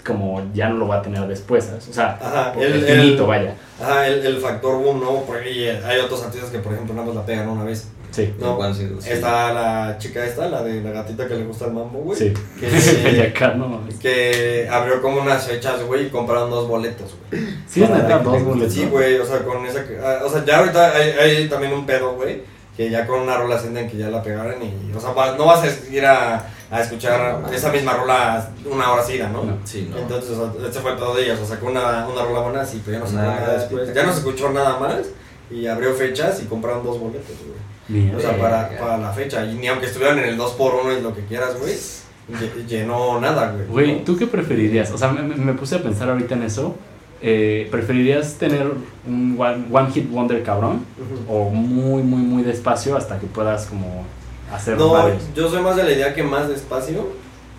como ya no lo va a tener después, ¿sabes? O sea, Ajá, el, el- finito, el- vaya. Ajá, el, el factor boom, ¿no? Porque hay otros artistas que, por ejemplo, nada más la pegan una vez. Sí, No, Single, sí. está la chica esta, la de la gatita que le gusta el mambo, güey. sí. Que, [laughs] no abrió como unas fechas, güey, y compraron dos boletos, güey. Sí, es neta, dos boletos. Sí, güey, o sea, con esa. ah, O sea, ya ahorita hay, hay también un pedo, güey, que ya con una rola sienten que ya la pegaron y. O sea, no vas a ir a, a escuchar No, esa misma rola una hora seguida, ¿no? Sí, no. Entonces, o sea, ese fue el pedo de ellos. O sea, sacó una, una rola buena, sí, pero ya no se Nada, nada después. Ya no se escuchó nada más y abrió fechas y compraron dos boletos, güey. Mira. O sea, para, para la fecha. Y ni aunque estuvieran en el 2x1 y lo que quieras, güey, lle- llenó nada, güey. Güey. ¿tú qué preferirías? O sea, me, me puse a pensar ahorita en eso. Eh, ¿Preferirías tener un one, one hit wonder cabrón? Ujú. ¿O muy, muy, muy despacio hasta que puedas como hacer No, varios? yo soy más de la idea que más despacio.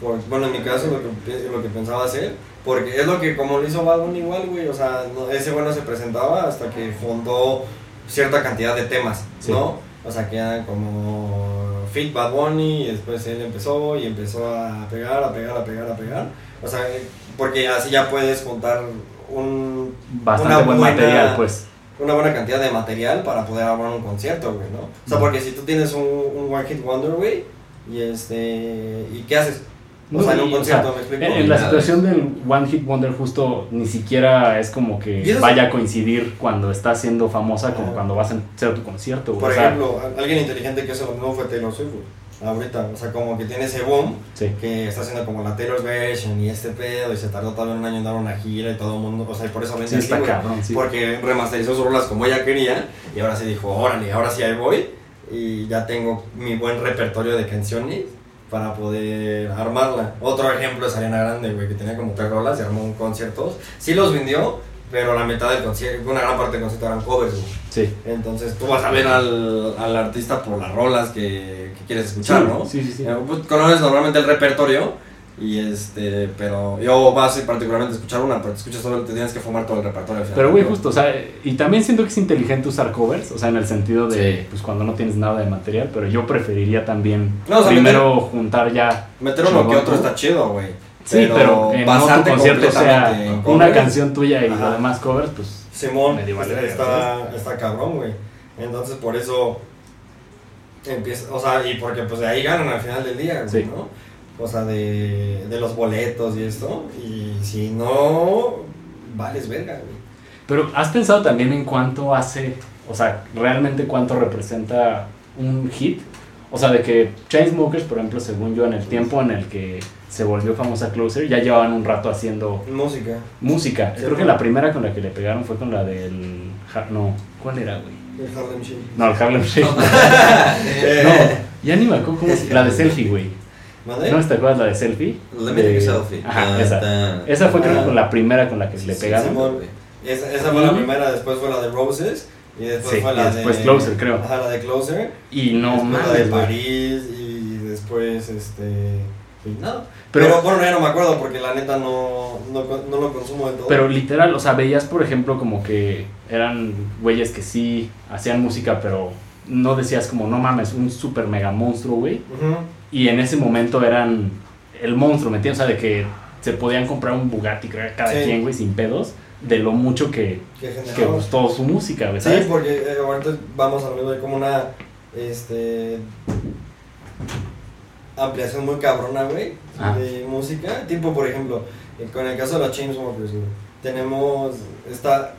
Por, bueno, en mi caso, lo que, lo que pensaba hacer. Porque es lo que, como lo hizo Bad Bunny igual, güey. O sea, no- ese güey no se presentaba hasta que fundó cierta cantidad de temas, Sí. ¿no? O sea, que eran como Fit Bad Bunny. Y después él empezó y empezó a pegar, a pegar, a pegar, a pegar. O sea, porque así ya puedes juntar un, Bastante una buen buena- material, pues. una buena cantidad de material para poder armar un concierto, güey, ¿no? O sea, porque si tú tienes un, un One Hit Wonder, güey, y este. ¿Y qué haces? O sea, en un y, o concierto, sea, ¿me explico? En, la situación del One Hit Wonder justo ni siquiera es como que vaya a coincidir cuando estás siendo famosa como Ajá. cuando vas a hacer tu concierto. Por O sea, ejemplo, alguien inteligente que hizo lo mismo fue Taylor Swift, güey. Ahorita, o sea, como que tiene ese boom, sí. que está haciendo como la Taylor's version y este pedo, y se tardó todavía un año en dar una gira y todo el mundo, o sea, y por eso vende Sí, así, cabrón, sí. Porque remasterizó sus rolas como ella quería, y ahora se dijo, órale, ahora sí ahí voy, y ya tengo mi buen repertorio de canciones para poder armarla. Otro ejemplo es Ariana Grande, güey, que tenía como tres rolas y armó un concierto. Sí los vendió, pero la mitad del concierto, una gran parte del concierto eran covers, güey. Sí. Entonces tú vas a ver al, al artista por las rolas que, que quieres escuchar, Sí, ¿no? sí, sí, sí. Eh, pues, conoces normalmente el repertorio y este, pero yo vas a particularmente a escuchar una, pero te escuchas todo, te tienes que fumar todo el repertorio. Pero, güey, justo, o sea, y también siento que es inteligente usar covers, o sea, en el sentido de, Sí. pues, cuando no tienes nada de material, pero yo preferiría también No, o sea, primero juntar ya... Meter uno que otro está chido, güey. Sí, pero, en no tu basarte concierto sea una canción tuya y Ajá. lo demás covers, pues... Simón, vale está, está, está cabrón, güey. Entonces por eso empieza, o sea, y porque pues de ahí ganan al final del día, güey, Sí. ¿no? O sea, de, de los boletos y esto. Y si no, vales verga, güey. Pero ¿has pensado también en cuánto hace, o sea, realmente cuánto representa un hit? O sea, de que Chainsmokers, por ejemplo, según yo, en el tiempo en el que se volvió famosa Closer, ya llevaban un rato haciendo Música. música. Sí, Creo que la primera con la que le pegaron fue con la del... No, ¿cuál era, güey? El Harlem Shake. No, el Harlem Shake. [laughs] No, ya ni me acuerdo cómo se... La de Selfie, güey. ¿Mande? ¿No te acuerdas la de Selfie? Let me De- take a selfie. Ajá, Ah, esa. Esa fue creo Ah. la primera con la que Sí, le sí, pegaron. Esa, esa fue la primera, después fue la de Roses. Y después Sí, fue y la después de. Closer, creo. Ajá, la de Closer. Y no después la de mames. París. Y después, este. Y nada. Pero- Pero, bueno, ya no me acuerdo porque la neta no, no, no lo consumo del todo. Pero literal, o sea, veías, por ejemplo, como que eran güeyes que sí hacían música, pero no decías como, no mames, un super mega monstruo, güey. Y en ese momento eran el monstruo, ¿me entiendes? O sea, de que se podían comprar un Bugatti creo, cada Sí. quien, güey, sin pedos. De lo mucho que, Que gustó su música, güey, Sí, ¿sabes? porque eh, ahorita vamos a hablar de como una este ampliación muy cabrona, güey, Ah. de música. Tipo, por ejemplo, eh, con el caso de los Chainsmokers, tenemos esta,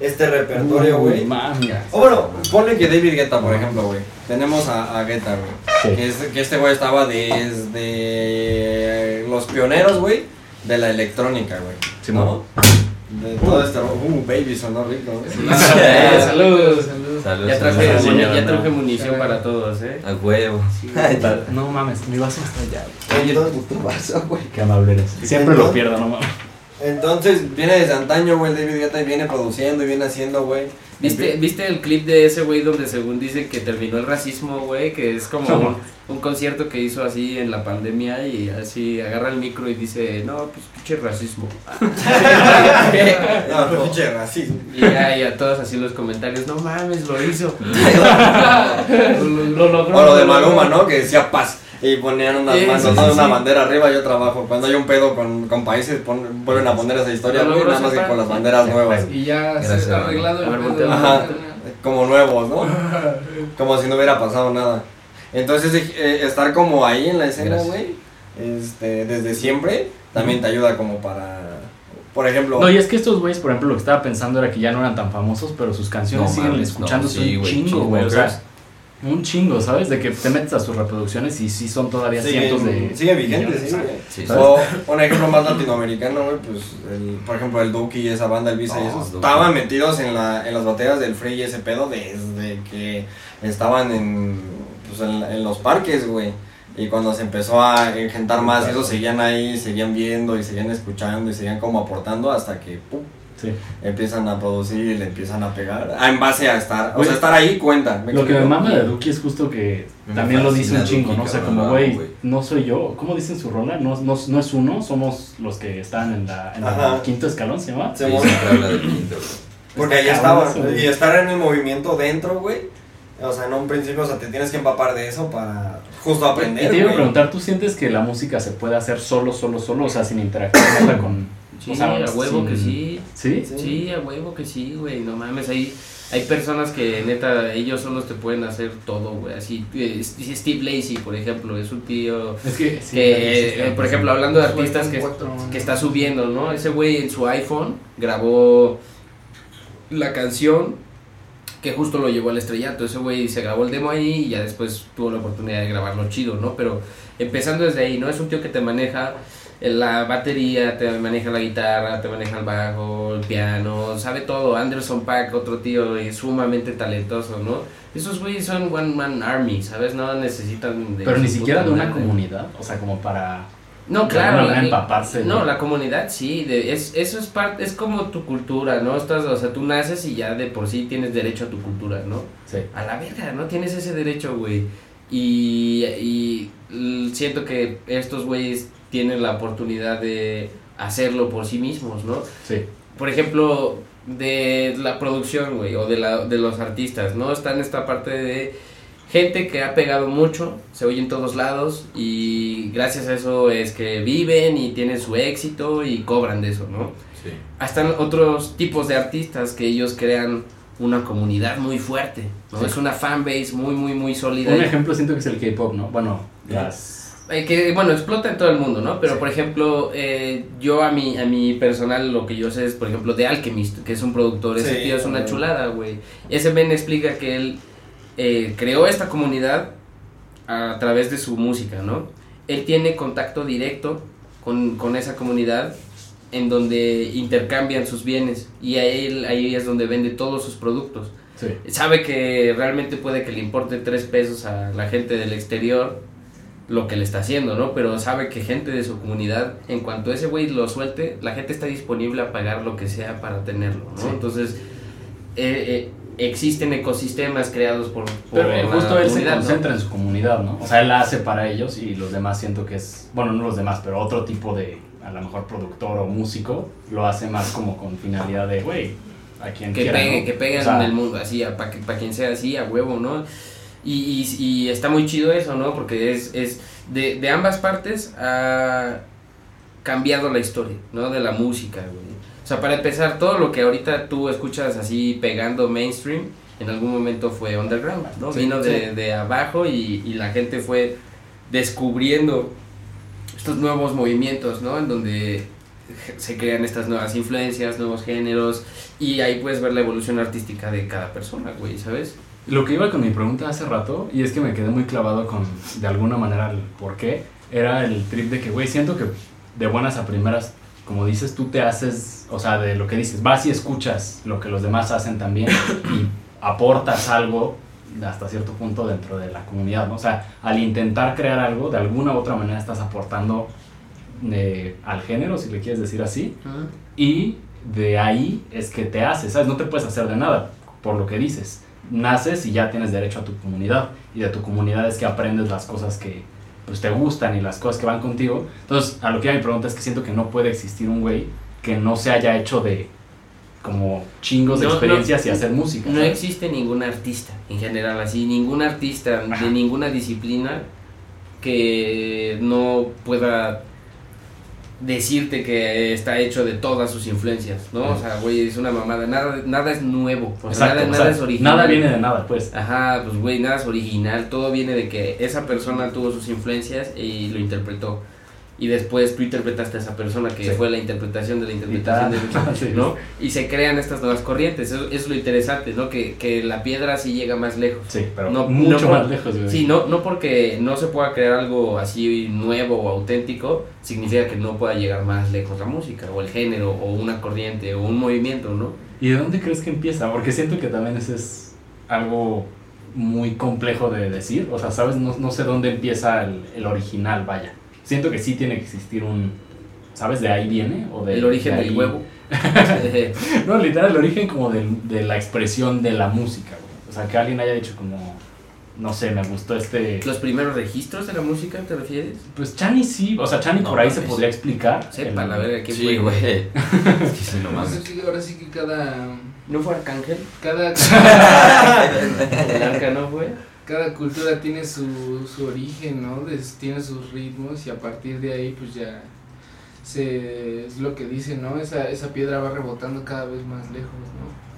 este repertorio, güey. O bueno, ponle que David Guetta, por ejemplo, güey. Tenemos a, a Guetta, güey. Sí. Que, es- que este güey estaba desde los pioneros, güey, de la electrónica, güey. Simón. ¿no? De todo este... Uh, baby, sonó rico. Eh, [laughs] saludos, saludos. Saludos, Ya traje, saludos, muni- ya traje munición para todos, ¿eh? A huevo. No mames, mi vaso está allá. Entonces, tu vaso, güey. Qué amable eres. Siempre lo pierdo, no mames. Entonces, viene desde antaño, güey, David Guetta y viene produciendo y viene haciendo, güey. ¿Viste, ¿Viste el clip de ese güey donde según dice que terminó el racismo, güey? Que es como un, un concierto que hizo así en la pandemia y así agarra el micro y dice, no, pues pinche racismo. [laughs] No, no, pinche racismo. Y ya, y a todos así los comentarios, no mames, lo hizo. [laughs] [laughs] Lo, lo logró. O lo de Maluma, ¿no? Que decía paz. Y ponían unas Sí, manos, sí, ¿no? sí, una bandera arriba y otra abajo. Cuando hay un pedo con, con países, pon- vuelven a poner esa historia, logró nada más que con las banderas nuevas. Y ya Gracias, se ha arreglado el pedo de la Ajá. Como nuevos, ¿no? [laughs] Como si no hubiera pasado nada. Entonces, eh, estar como ahí en la escena, güey, este, desde siempre, también te ayuda como para, por ejemplo... No, y es que estos güeyes, por ejemplo, lo que estaba pensando era que ya no eran tan famosos, pero sus canciones No siguen mames, escuchándose no, sí, un güey, chingo, güey. O sea, un chingo, ¿sabes? De que te metes a sus reproducciones y sí son todavía Siguen- cientos de. Sigue vigente, millones, sí, güey. Sí, O un ejemplo más latinoamericano, güey, pues, el, por ejemplo, el Duki y esa banda, el Visa y esos, estaban metidos en, la, en las batallas del Free y ese pedo desde que estaban en, pues, en, en los parques, güey. Y cuando se empezó a engentar más, y esos seguían ahí, seguían viendo y seguían escuchando y seguían como aportando hasta que, pum, Sí. empiezan a producir y le empiezan a pegar. Ah, en base a estar, o sea, estar ahí cuenta. Lo que me mama de Duki es justo que Me también lo dice un chingo, Duki, ¿no? O sea, como, güey, güey. no soy yo. ¿Cómo dicen su rola? No, no, no es uno, somos los que están en la, en la quinto escalón, ¿se llama? Se Sí, habla del quinto. Porque ahí estaba. Y estar en el movimiento dentro, güey. O sea, en un principio, o sea, te tienes que empapar de eso para justo Y aprender. te iba a preguntar, ¿tú sientes que la música se puede hacer solo, solo, solo? O sea, sin interactuar con... Sí, o sea, a huevo que sí. ¿Sí? Sí. Sí, a huevo que sí, güey. No mames, hay, hay personas que neta, ellos solos te pueden hacer todo, güey. Así, eh, Steve Lacey, por ejemplo, es un tío Es que... sí, que, eh, por ejemplo, hablando de artistas iPhone que, 4, que está subiendo, ¿no? Ese güey en su iPhone grabó la canción que justo lo llevó al estrellato. Ese güey se grabó el demo ahí y ya después tuvo la oportunidad de grabarlo chido, ¿no? Pero empezando desde ahí, ¿no? Es un tío que te maneja la batería, te maneja la guitarra, te maneja el bajo, el piano, sabe todo. Anderson Pack, otro tío sumamente talentoso, ¿no? Esos güeyes son one man army, ¿sabes? No necesitan de Pero ni siquiera de una madre. comunidad, o sea, como para... No, claro. la- empaparse. no, la comunidad sí, de, es, eso es parte, es como tu cultura, ¿no? Estás, o sea, tú naces y ya de por sí tienes derecho a tu cultura, ¿no? Sí. A la verga, no tienes ese derecho, güey. Y, y siento que estos güeyes tienen la oportunidad de hacerlo por sí mismos, ¿no? Sí. Por ejemplo, de la producción, güey, o de, la, de los artistas, ¿no? Está en esta parte de gente que ha pegado mucho, se oye en todos lados y gracias a eso es que viven y tienen su éxito y cobran de eso, ¿no? Sí. Están otros tipos de artistas que ellos crean una comunidad muy fuerte, ¿no? Sí. Es una fanbase muy, muy, muy sólida. Un ejemplo siento que es el K-pop, ¿no? Bueno, las... eh, que bueno explota en todo el mundo no pero Sí. por ejemplo eh, yo a mi a mi personal lo que yo sé es por ejemplo de Alchemist que es un productor ese Sí, tío es una chulada güey. Ese Ben explica que él eh, creó esta comunidad a través de su música no él tiene contacto directo con, con esa comunidad en donde intercambian sus bienes y a él ahí es donde vende todos sus productos. Sí. sabe que realmente puede que le importe tres pesos a la gente del exterior lo que le está haciendo, ¿no? Pero sabe que gente de su comunidad, en cuanto ese güey lo suelte, la gente está disponible a pagar lo que sea para tenerlo, ¿no? Sí. Entonces, eh, eh, existen ecosistemas creados por, por Pero eh, la justo él se concentra en su comunidad, ¿no? O sea, él la hace para ellos y los demás siento que es, bueno, no los demás, pero otro tipo de, a lo mejor productor o músico, lo hace más como con finalidad de, güey, a quien que quiera, pegue, ¿no? que pegue O sea, en el mundo, así, para quien sea así, a huevo, ¿no? Y, y, y está muy chido eso, ¿no? Porque es, es de, de ambas partes ha cambiado la historia, ¿no? De la música, güey. O sea, para empezar, todo lo que ahorita tú escuchas así pegando mainstream, en algún momento fue underground, ¿no? Sí, Vino de, de abajo y, y la gente fue descubriendo estos nuevos movimientos, ¿no? En donde se crean estas nuevas influencias, nuevos géneros, y ahí puedes ver la evolución artística de cada persona, güey, ¿sabes? Lo que iba con mi pregunta hace rato, y es que me quedé muy clavado con, de alguna manera, el por qué, era el trip de que, güey, siento que de buenas a primeras, como dices, tú te haces, o sea, de lo que dices, vas y escuchas lo que los demás hacen también y aportas algo hasta cierto punto dentro de la comunidad, ¿no? O sea, al intentar crear algo, de alguna u otra manera estás aportando eh, al género, si le quieres decir así, y de ahí es que te haces, ¿sabes? No te puedes hacer de nada, por lo que dices. Naces y ya tienes derecho a tu comunidad. Y de tu comunidad es que aprendes las cosas que pues, te gustan y las cosas que van contigo. Entonces, a lo que iba mi pregunta es que siento que no puede existir un güey que no se haya hecho de como chingos de No, experiencias no, y hacer música. No ¿sabes? existe ningún artista en general, así, ningún artista de ninguna disciplina que no pueda decirte que está hecho de todas sus influencias, ¿no? O sea, güey, es una mamada, nada, nada es nuevo, o sea, Exacto, nada, o nada sea, es original. nada viene de nada, pues. Ajá, pues güey, nada es original, todo viene de que esa persona tuvo sus influencias y lo interpretó. Y después tú interpretaste a esa persona que Sí. fue la interpretación de la interpretación de. [laughs] Sí. ¿no? Y se crean estas nuevas corrientes, eso, eso es lo interesante, ¿no? Que, que la piedra sí llega más lejos. Sí, pero No- mucho no por- más lejos. güey. Sí, no, no porque no se pueda crear algo así nuevo o auténtico, significa que no pueda llegar más lejos la música, o el género, o una corriente, o un movimiento, ¿no? ¿Y de dónde crees que empieza? Porque siento que también ese es algo muy complejo de decir. O sea, ¿sabes? No, no sé dónde empieza el, el original, vaya. Siento que sí tiene que existir un... ¿Sabes? ¿De ahí viene? O de, el origen de del huevo. [laughs] No, literal, el origen como del- de, la expresión de la música, güey. O sea, que alguien haya dicho como... No sé, me gustó este... Los primeros registros de la música, ¿te refieres? Pues Chani sí, o sea, Chani No por ahí se podría explicar. Sepa el- la verga quién Sí, güey. [laughs] Es que sí, no mames. ahora sí que cada. ¿No fue Arcángel? Cada, [laughs] El arca no fue. Cada cultura tiene su, su origen, ¿no? Des- tiene sus ritmos y a partir de ahí, pues ya. Se, es lo que dicen, ¿no? Esa, esa piedra va rebotando cada vez más lejos, ¿no?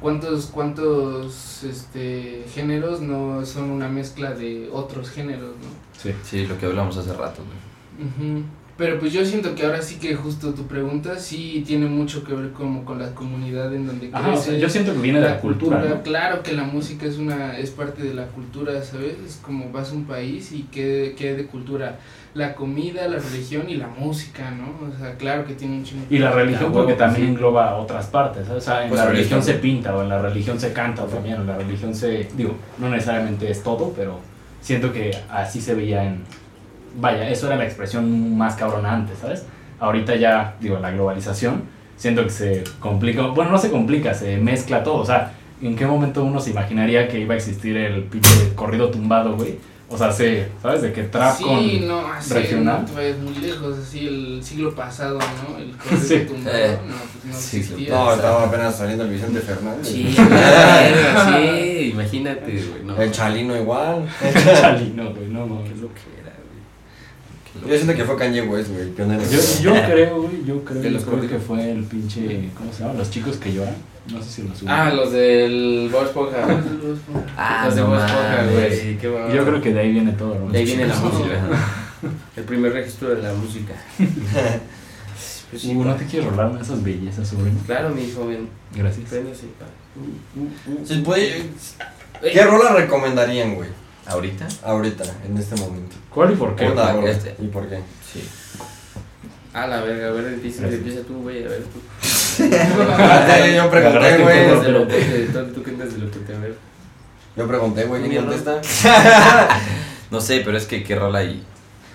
¿Cuántos, cuántos este, géneros no son una mezcla de otros géneros, ¿no? Sí. Sí, lo que hablamos hace rato, güey. Ujú. Pero pues yo siento que ahora sí que justo tu pregunta sí tiene mucho que ver como con la comunidad en donde Ajá, o sea, crece, yo siento que viene de la cultura, ¿no? Claro que la música es una es parte de la cultura, ¿sabes? Es como vas a un país y qué, qué de cultura, la comida, la religión y la música, ¿no? O sea, claro que tiene un chingo. Y la religión porque huevo, también sí. engloba otras partes, ¿sabes? O sea, en Pues la religión se pinta o en la religión se canta también, en la religión se... Digo, no necesariamente es todo, pero siento que así se veía en... Vaya, eso era la expresión más cabrona antes, ¿sabes? Ahorita ya, digo, la globalización, siento que se complica, bueno, no se complica, se mezcla todo, o sea, ¿en qué momento uno se imaginaría que iba a existir el pinche corrido tumbado, güey? O sea, se, ¿sabes? De que trap sí, con... no, así regional. no vayas muy lejos, así el siglo pasado, ¿no? El [laughs] corrido Sí. tumbado, Eh, no, pues no sí, existía. No, estaba apenas saliendo el Vicente Fernández. Sí, [laughs] sí, imagínate, güey. No. El Chalino igual. [laughs] Chalino, güey, no mames. lo que. Yo siento que fue Kanye West, güey, pionero. Yo, yo [laughs] creo, güey, yo creo, De los yo creo que fue el pinche, ¿cómo se llama? Los chicos que lloran. No sé si los ubican. Ah, los del Bob Esponja. Ah, los de Bob Esponja, mames. güey. Yo creo que de ahí viene todo, ¿no? De ahí viene la Sí, música. [laughs] El primer registro de la música. [laughs] Pues sí, Uh, ¿No te quieres rolar esas bellezas, sobrino? Claro, mi joven. Gracias. Préndase, pa. Uh, uh, uh. Si puede- Ey. ¿Qué rola recomendarían, güey? ¿Ahorita? Ahorita, en este momento. ¿Cuál y por qué? Este. ¿Y por qué? Sí. A la verga, a ver, empieza, empieza tú, güey, a ver tú. Yo pregunté, Tú güey. que- tú- tú cuentas de lo que te veo. Yo pregunté, güey, ¿quién contesta? [laughs] No sé, pero es que qué rola y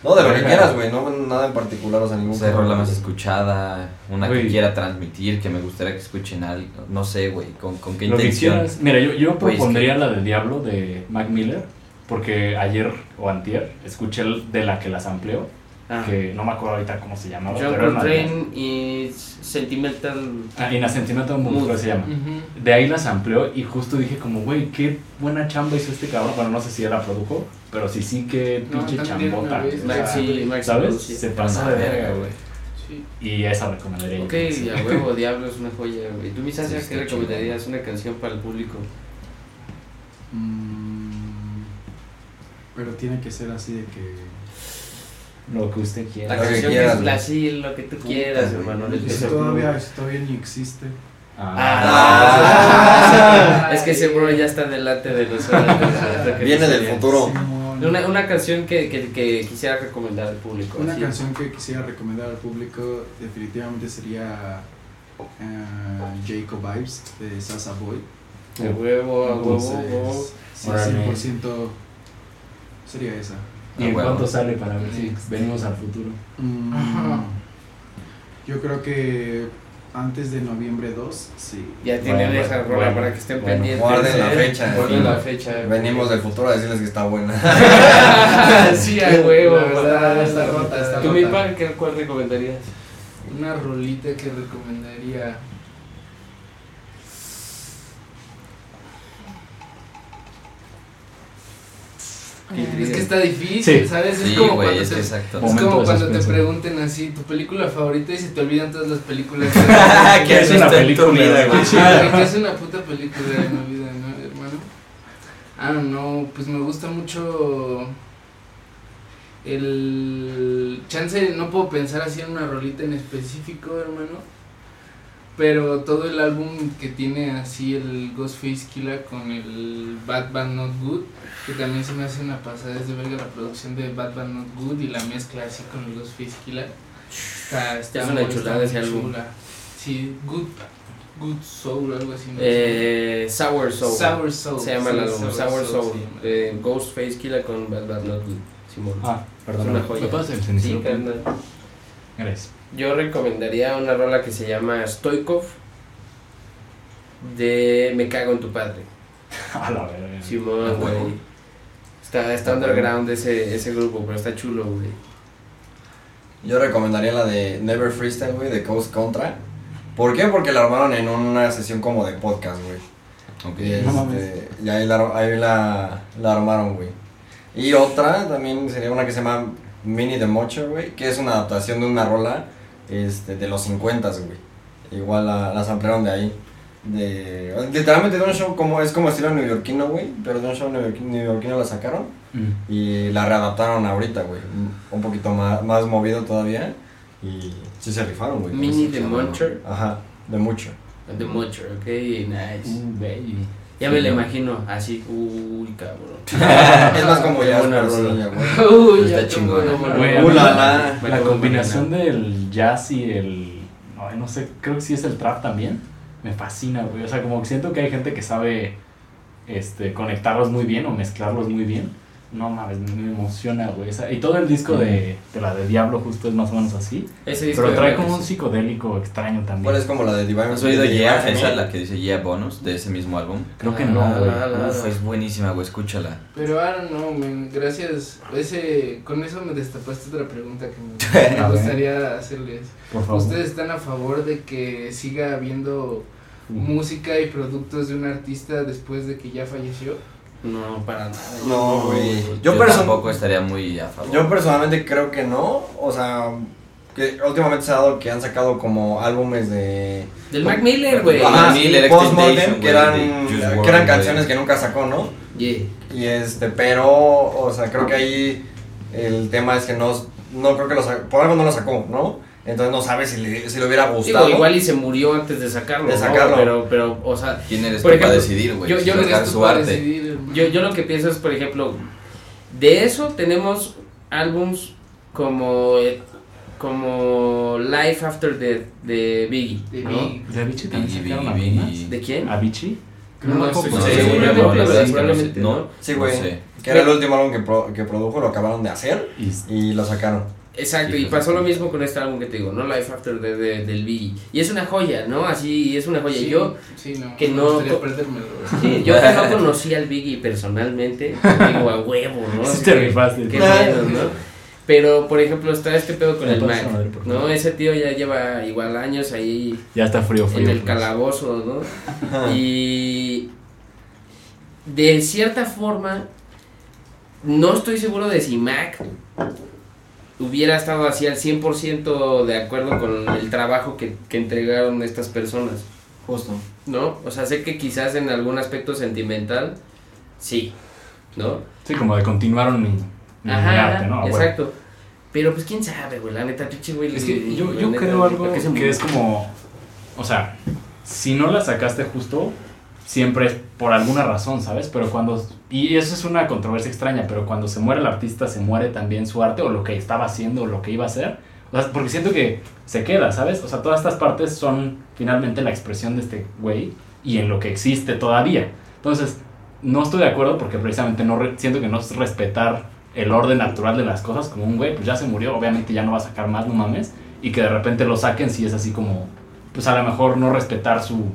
No, de lo que quieras, güey, no nada en particular, o sea, ningún sé, rola más escuchada, una que quiera transmitir, que me gustaría que escuchen algo, no sé, güey, con, con qué Lo que intención. quieras. Mira, yo, yo propondría que- la del Diablo de Mac Miller, porque ayer o antier escuché el de la que las amplió, Ah. que no me acuerdo ahorita cómo se llamaba, John pero Coltrane y Sentimental. Ah, In a Sentimental Mood, Mood. creo que se llama. Ujú. De ahí las amplió y justo dije como, güey, qué buena chamba hizo este cabrón. Bueno, no sé si él la produjo, pero sí, sí, qué No, pinche también chambota. O sea, Maxi, Maxi ¿Sabes? producía. Se pasa de verga, güey. Sí. Y esa recomendaría. yo. Ok, a huevo, [laughs] Diablo es una joya, güey. ¿Tú, Misasia, Sí, qué recomendarías? Una canción para el público. Mm, pero tiene que ser así de que. Lo que usted quiera. La canción que es así, lo que tú quieras, hermano. Y si todavía, si todavía ni existe. Ah, [laughs] es que ese bro ya está delante de nosotros. Viene del futuro. Una, una canción que, que, que quisiera recomendar al público. Una canción que quisiera recomendar al público definitivamente sería eh, Jacob Vibes de Sasa Boy. De huevo, a huevo, huevo. sí, Órale. 100% sería esa. ¿Y en Bueno. cuánto sale para ver si venimos al futuro? Mm, Ajá. yo creo que antes de noviembre 2, sí. Ya tienen Bueno, esa rola bueno, para que estén bueno. pendientes. Guarden la fecha, Guarden la fecha. Venimos del futuro a decirles que está buena. [laughs] sí, a huevo. Está- está rota, está ¿Tú, mi pan, qué- cuál recomendarías? Una rolita que recomendaría. Es que está difícil, Sí. ¿sabes? Sí, es como cuando es te, que exacto. es como cuando te pregunten así tu película favorita y se te olvidan todas las películas. [laughs] ¿Qué Es una película, vida, güey. güey? Que es una puta película de mi vida, ¿no, hermano? Ah, no, pues me gusta mucho el chance, no puedo pensar así en una rolita en específico, hermano. Pero todo el álbum que tiene así el Ghostface Killa con el Bad Bad Not Good, que también se me hace una pasada, es de verga la producción de Bad Bad Not Good y la mezcla así con el Ghostface Killa. Está, está Es una muy- chulada está ese álbum. chula. Sí, Good, good Soul, algo así. ¿no? Eh, Sour Soul. Sour Soul. Se llama sí, el álbum, Sour Soul. llama. de Ghostface Killa con Bad Bad Not Good. Simón. Ah, perdón. Es una joya. ¿Me pasas el sí, cenicero? carnal. Gracias. Yo recomendaría una rola que se llama Stoikov de Me cago en tu padre. [laughs] A la verga. Simón, güey. Está, está underground ese, ese grupo, pero está chulo, güey. Yo recomendaría la de Never Freestyle, güey, de Coast Contra. ¿Por qué? Porque la armaron en una sesión como de podcast, güey. Ok. Y, No mames. este, y ahí, la, ahí la, la armaron, güey. Y otra también sería una que se llama Mini The Mocher, güey, que es una adaptación de una rola este, de los 50, güey. Igual la, las ampliaron de ahí. De, literalmente de un show como es como estilo neoyorquino, güey, pero de un show neoyorquino, neoyorquino la sacaron Mm. y la readaptaron ahorita, güey. Un poquito más, más movido todavía y sí se rifaron, güey. Mini The Muncher. Ajá, de mucho. The Muncher, ok, nice. Baby. Ya me lo ¿no? imagino así, uy, cabrón. [laughs] es más como ya sí, rola. ya, güey. [laughs] Uy, Está una Uh, la, la, la. Me la acuerdo combinación del jazz y el. No, no sé, creo que sí es el trap también. Me fascina, güey. O sea, como que siento que hay gente que sabe este, conectarlos muy bien o mezclarlos muy bien. No mames, me emociona, güey. Esa- Y todo el disco de, de la de Diablo justo es más o menos así. Ese disco Pero trae como un psicodélico extraño también. ¿Cuál es como la de Divine? ¿Has oído Yeah? Divine Esa, Female? la que dice Yeah Bonus de ese mismo álbum. Creo que Ah, no, güey. Uf, la. es buenísima, güey, escúchala. Pero ahora no, men, gracias. Ese, con eso me destapaste otra pregunta que me, [laughs] gustaría hacerles. Por favor. ¿Ustedes están a favor de que siga habiendo música y productos de un artista después de que ya falleció? No, para nada. No, güey. Yo, Yo, tampoco estaría muy a favor. yo personalmente creo que no. O sea, que últimamente se ha dado que han sacado como álbumes de. Del Mac Miller, güey. Ajá, Miller, que eran, que eran canciones que nunca sacó, ¿no? Yeah. Y este, pero, o sea, creo que ahí el tema es que no, no creo que lo sacó, por algo no lo sacó, ¿no? Entonces no sabe si le, si le hubiera gustado. Digo, igual y se murió antes de sacarlo. De ¿no? sacarlo. Pero, pero, o sea, ¿Quién eres tú para ejemplo, decidir, güey? yo- yo ¿Quién Sacar eres tú su para yo, yo lo que pienso es, por ejemplo, de eso tenemos álbums como, eh, como Life After Death de Biggie. De ¿no? Biggie. ¿De Avicii también Biggie, sacaron Biggie, algunas? Biggie. ¿De quién? ¿Avicii? No, no, no, Sí, no, no probablemente, No, ¿no? Sí, güey. no sé. Que era el último álbum que, pro- que produjo, lo acabaron de hacer Y y lo sacaron. Exacto, y pasó lo mismo con este álbum que te digo, ¿no? Life After de, del Biggie. Y es una joya, ¿no? Así, es una joya. Sí, Yo, sí, no, que no- sí, yo que no conocí al Biggie personalmente, [laughs] digo a huevo, ¿no? Sí Así te que- bueno, ¿no? Pero, por ejemplo, está este pedo con Me el Mac, madre, ¿no? Ese tío ya lleva igual años ahí Ya está frío, frío. en el pues. calabozo, ¿no? Y de cierta forma, no estoy seguro de si Mac hubiera estado así al 100% de acuerdo con el trabajo que, que entregaron estas personas, Justo. ¿no? O sea, sé que quizás en algún aspecto sentimental, sí, ¿no? Sí, como de continuaron mi, mi Ajá, arte, ¿no? Ah, bueno. exacto. Pero pues quién sabe, güey, la neta, pinche güey. Es que yo, la yo neta, creo algo ¿por qué se que es como, o sea, si no la sacaste justo, siempre es por alguna razón, ¿sabes? Pero cuando, y eso es una controversia extraña, pero cuando se muere el artista, se muere también su arte o lo que estaba haciendo o lo que iba a hacer. O sea, porque siento que se queda, ¿sabes? O sea, todas estas partes son finalmente la expresión de este güey y en lo que existe todavía. Entonces, no estoy de acuerdo porque precisamente no siento que no es respetar el orden natural de las cosas, como un güey, pues ya se murió, obviamente ya no va a sacar más, no mames, y que de repente lo saquen si es así como, pues a lo mejor no respetar su,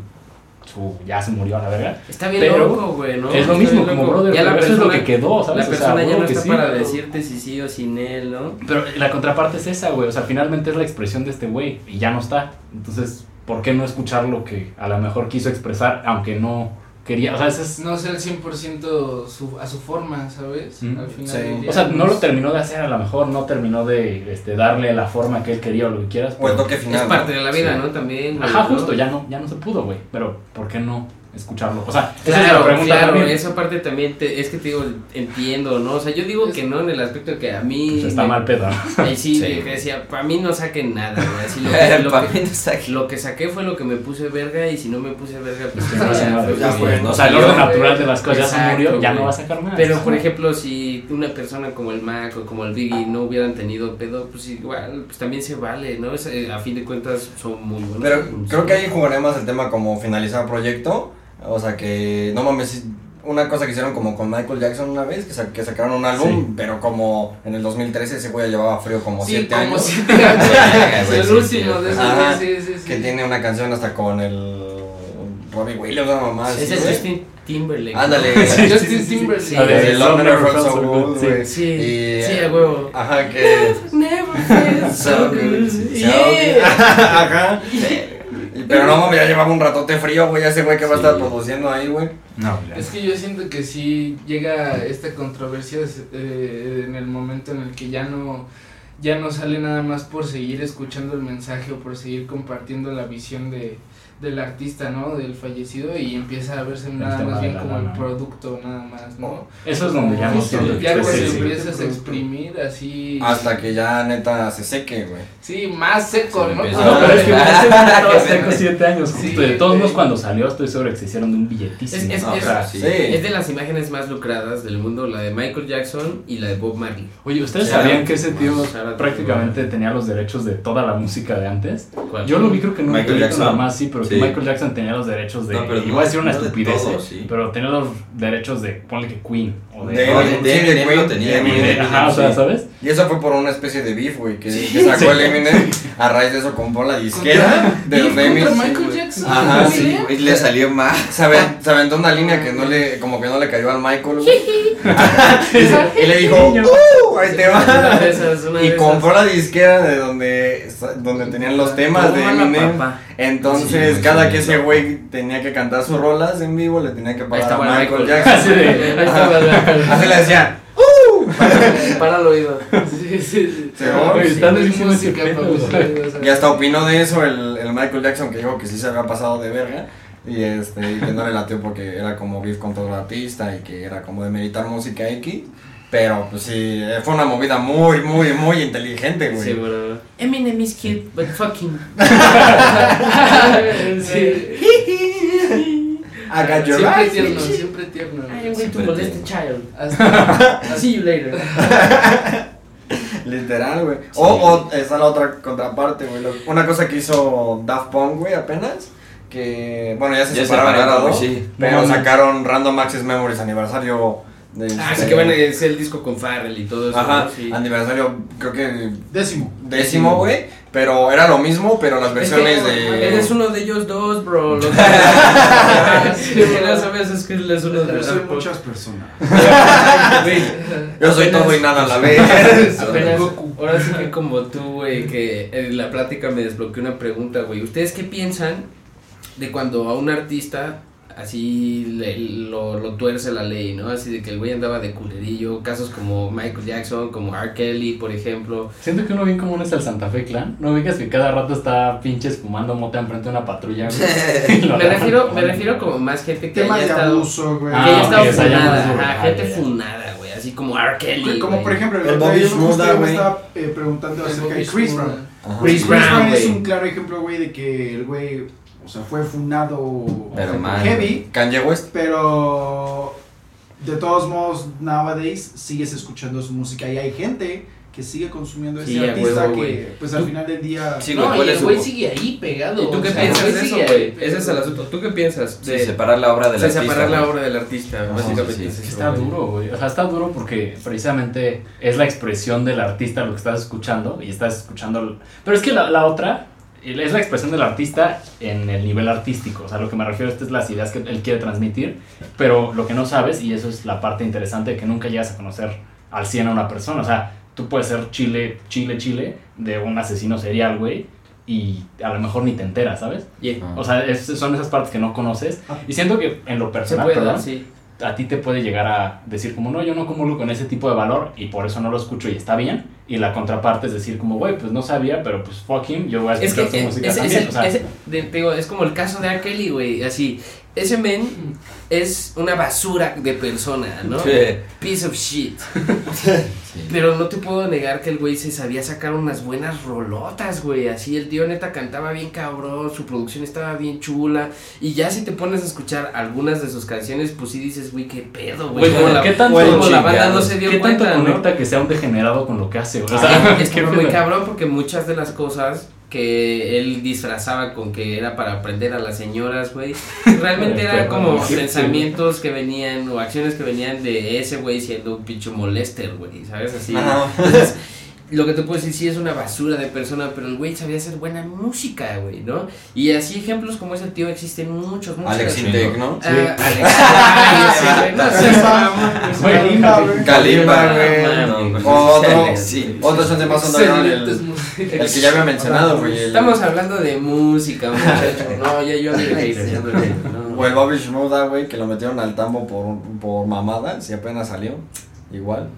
su ya se murió a la verga. Está bien Pero loco, güey, ¿no? es lo Está mismo, como brother, Ya la eso es lo persona- que quedó, ¿sabes? La O sea, persona ya no está sí, para decirte si sí o sin él, ¿no? Pero la contraparte es esa, güey, o sea, finalmente es la expresión de este güey y ya no está. Entonces, ¿por qué no escuchar lo que a lo mejor quiso expresar, aunque no quería? O sea, ese es... No ser 100% su, a su forma, ¿sabes? Mm. Al final Sí. del día, O sea, no lo pues, terminó de hacer, a lo mejor no terminó de este, darle la forma que él quería o lo que quieras. O el pero- toque final. es parte de la vida, Sí. ¿no? También. Ajá, ¿no? justo, ya no, ya no se pudo, güey. Pero, ¿por qué no escucharlo? O sea, esa es Claro, la pregunta claro, también. esa parte también te- es que te digo, entiendo, ¿no? O sea, yo digo que no en el aspecto de que a mí... Pues está me- mal pedo. [laughs] Ahí sí, Sí. que decía, para mí no saquen nada, güey. Así lo [laughs] que, lo Pa' que- mí no está aquí. lo que saqué fue lo que me puse verga y si no me puse verga, pues Que no fue Ya muy fue, bien. ¿no? O sea, el orden natural de las cosas ya se Exacto, murió, ya no va a sacar más. Pero, por ejemplo, si una persona como el Mac o como el Biggie no hubieran tenido pedo, pues igual, pues también se vale, ¿no? Es, eh, a fin de cuentas son muy buenos. Pero creo que ahí jugaré más el tema como finalizar proyecto. O sea que, no mames, una cosa que hicieron como con Michael Jackson una vez, que, sa- que sacaron un álbum, Sí. pero como en el 2013 ese güey llevaba frío como Sí, 7 como años. siete años. [laughs] el sí, último sí. de esos, sí, sí, sí. Que tiene una canción hasta con el Robbie Williams, una mamá. Ese es. Justin Timberlake. Ándale. [laughs] Justin Sí, sí, sí. Timberlake. Sí. A ver, Never Felt So Good, Sí. Sí, Y- sí, a huevo. Ajá, que. [laughs] Never felt so good. Ajá. Pero no mames, ya llevaba un ratote frío, güey. Ese güey que va a estar produciendo ahí, güey. No, ya. Es que yo siento que sí llega esta controversia eh, en el momento en el que ya no ya no sale nada más por seguir escuchando el mensaje o por seguir compartiendo la visión de del artista, ¿no? Del fallecido y empieza a verse nada tema más bien como el producto nada más, ¿no? Eso es donde ya no que ya cuando empiezas a exprimir así Hasta que ya neta se seque, güey. sí, más seco, Se ¿no? No, pero es [laughs] que estaba seco verga. siete años. Sí, justo. de todos modos, cuando salió, estoy seguro que se hicieron de un billetísimo. Es- es- ¿no? es- O sea, sí. Sí. Es de las imágenes más lucradas del mundo, la de Michael Jackson y la de Bob Marley. Oye, ¿ustedes sabían que ese tío prácticamente tenía los derechos de toda la música de antes? Yo lo vi creo que un Michael Jackson. nada más, sí, pero que Sí. Michael Jackson tenía los derechos de... No, pero iba no- a decir una no de estupidez, todo, ¿eh? sí. pero tenía los derechos de, ponle que Queen, o de... De- de- de- de Eminem lo tenía, Eminem, de- ajá, o sea, sí. ¿sabes? Y eso fue por una especie de beef, güey, que, Sí. que sacó Sí. el Eminem. A raíz de eso compró la disquera de ¿Beef los. Michael Jackson? Ajá, ¿Sí? sí, Y le salió mal. Se, aven- se aventó una línea que no le, como que no le cayó al Michael, güey. [laughs] y le dijo, ¡Uh! Ahí te Una va. de esas, una Y compró la disquera de donde, donde tenían los temas de Eminem. Entonces, Sí, cada sí, que ese güey tenía que cantar sus rolas en vivo, le tenía que pagar a Michael, Michael. Jackson. Así [laughs] de, ahí estaba la- Así le decían, Para el oído. Sí, sí, sí. Sí, ¿no? Güey, Sí. está Es durísimo ese música pedo, para güey. ustedes, o sea. Y hasta opinó de eso el, el Michael Jackson que dijo que sí se había pasado de verga. Y este, y que no le latió porque era como beef con todo el artista y que era como de meditar música X. Pero pues sí, eh, fue una movida muy, muy, muy inteligente, güey. Sí, bro. Eminem is cute, but fucking. [laughs] Sí. I got your Siempre tierno, bitch. siempre tierno. I am going to molest a child. [laughs] Hasta, See you later. [laughs] Literal, güey. O, o está la otra contraparte, güey. Una cosa que hizo Daft Punk, güey, apenas. Que, bueno, ya se Ya se separaron, sí. Pero No sacaron Random Access Memories aniversario. De Ah, este- sí que van a hacer el disco con Farrell y todo eso. Ajá, ¿no? Sí. aniversario, creo que Décimo. décimo, güey. Pero era lo mismo, pero las versiones Es que de. Eres uno de ellos dos, bro. Lo que [laughs] Sí, no sabes es que él es uno de Yo los soy muchas personas. [laughs] Yo soy Apenas- todo y nada a la vez. Apenas, ahora sí que como tú, güey, que en la plática me desbloqueó una pregunta, güey. ¿Ustedes qué piensan de cuando a un artista así le- lo, lo tuerce la ley, ¿no? Así de que el güey andaba de culerillo, casos como Michael Jackson, como R. Kelly, por ejemplo. Siento que uno bien común es el Santa Fe Clan. No ubicas que cada rato está pinches fumando mota enfrente de una patrulla. [laughs] Me refiero, me refiero como más gente que Temas haya de estado, abuso, güey. que Ah, haya estado funada, ajá, Ah, gente ya. funada, güey, así como R. Kelly, Como güey. por ejemplo, El el Bobby Shmurda, güey. estaba eh, preguntando El acerca de Chris. Brown. Chris Brown, es un claro ejemplo, güey, de que el güey, o sea, fue funado Pero o sea, mal. heavy, Kanye West. pero de todos modos, nowadays sigues escuchando su música y hay gente que sigue consumiendo Sí, ese a artista que, güey. pues al final del día... Sí, güey, No, ¿cuál y es el su- güey sigue ahí pegado. ¿Y tú qué sea, piensas de güey eso, güey? Ese es el asunto. ¿Tú qué piensas? Sí, de separar la obra del de artista. separar la güey. obra del artista, Ajá, básicamente. sí, es sí. eso, Está güey. duro, güey. O sea, está duro porque precisamente es la expresión del artista lo que estás escuchando y estás escuchando. Pero es que la, la otra es la expresión del artista en el nivel artístico. O sea, lo que me refiero a esto es las ideas que él quiere transmitir, pero lo que no sabes, y eso es la parte interesante, de que nunca llegas a conocer al 100 a una persona. O sea, tú puedes ser chile, chile, chile de un asesino serial, güey, y a lo mejor ni te enteras, ¿sabes? Yeah. Ah. O sea, es- son esas partes que no conoces. Y siento que en lo personal, puede perdón, sí. a ti te puede llegar a decir como, no, yo no comulgo con ese tipo de valor y por eso no lo escucho y está bien. Y la contraparte es decir como, güey, pues no sabía, pero pues fuck him, yo voy a Es que escuchar su eh, música ese- también. o sea, de- digo, es como el caso de R. Kelly, güey. Así, ese men es una basura de persona, ¿no? Sí. Piece of shit. [laughs] Sí. Pero no te puedo negar que el güey se sabía sacar unas buenas rolotas, güey. Así el tío neta cantaba bien cabrón, su producción estaba bien chula. Y ya si te pones a escuchar algunas de sus canciones, pues sí dices, güey, qué pedo, güey. ¿qué tanto- la banda no se dio ¿Qué tanto cuenta, ¿no? conecta que sea un degenerado con lo que hace? güey? O sea, es [laughs] ¿qué que muy cabrón porque muchas de las cosas que él disfrazaba con que era para aprender a las señoras, güey, [laughs] realmente eran como pensamientos que venían o acciones que venían de ese güey siendo un pinche molester, güey, ¿sabes? Así. Entonces, [laughs] lo que te puedo decir, sí es una basura de persona, pero el güey sabía hacer buena música, güey, ¿no? Y así ejemplos como ese tío existen muchos, muchos. Alex Intec, ¿no? Ah, Alex. Seas [laughs] Güey, Kalimba, güey. Otro, Alex, sí. otro chance más underground, el, el que ya había mencionado, güey. Estamos hablando de música, muchachos. No, ya yo de de. O el Bobby Shmurda, güey, que lo metieron al tambo por, por mamadas y apenas salió. Igual.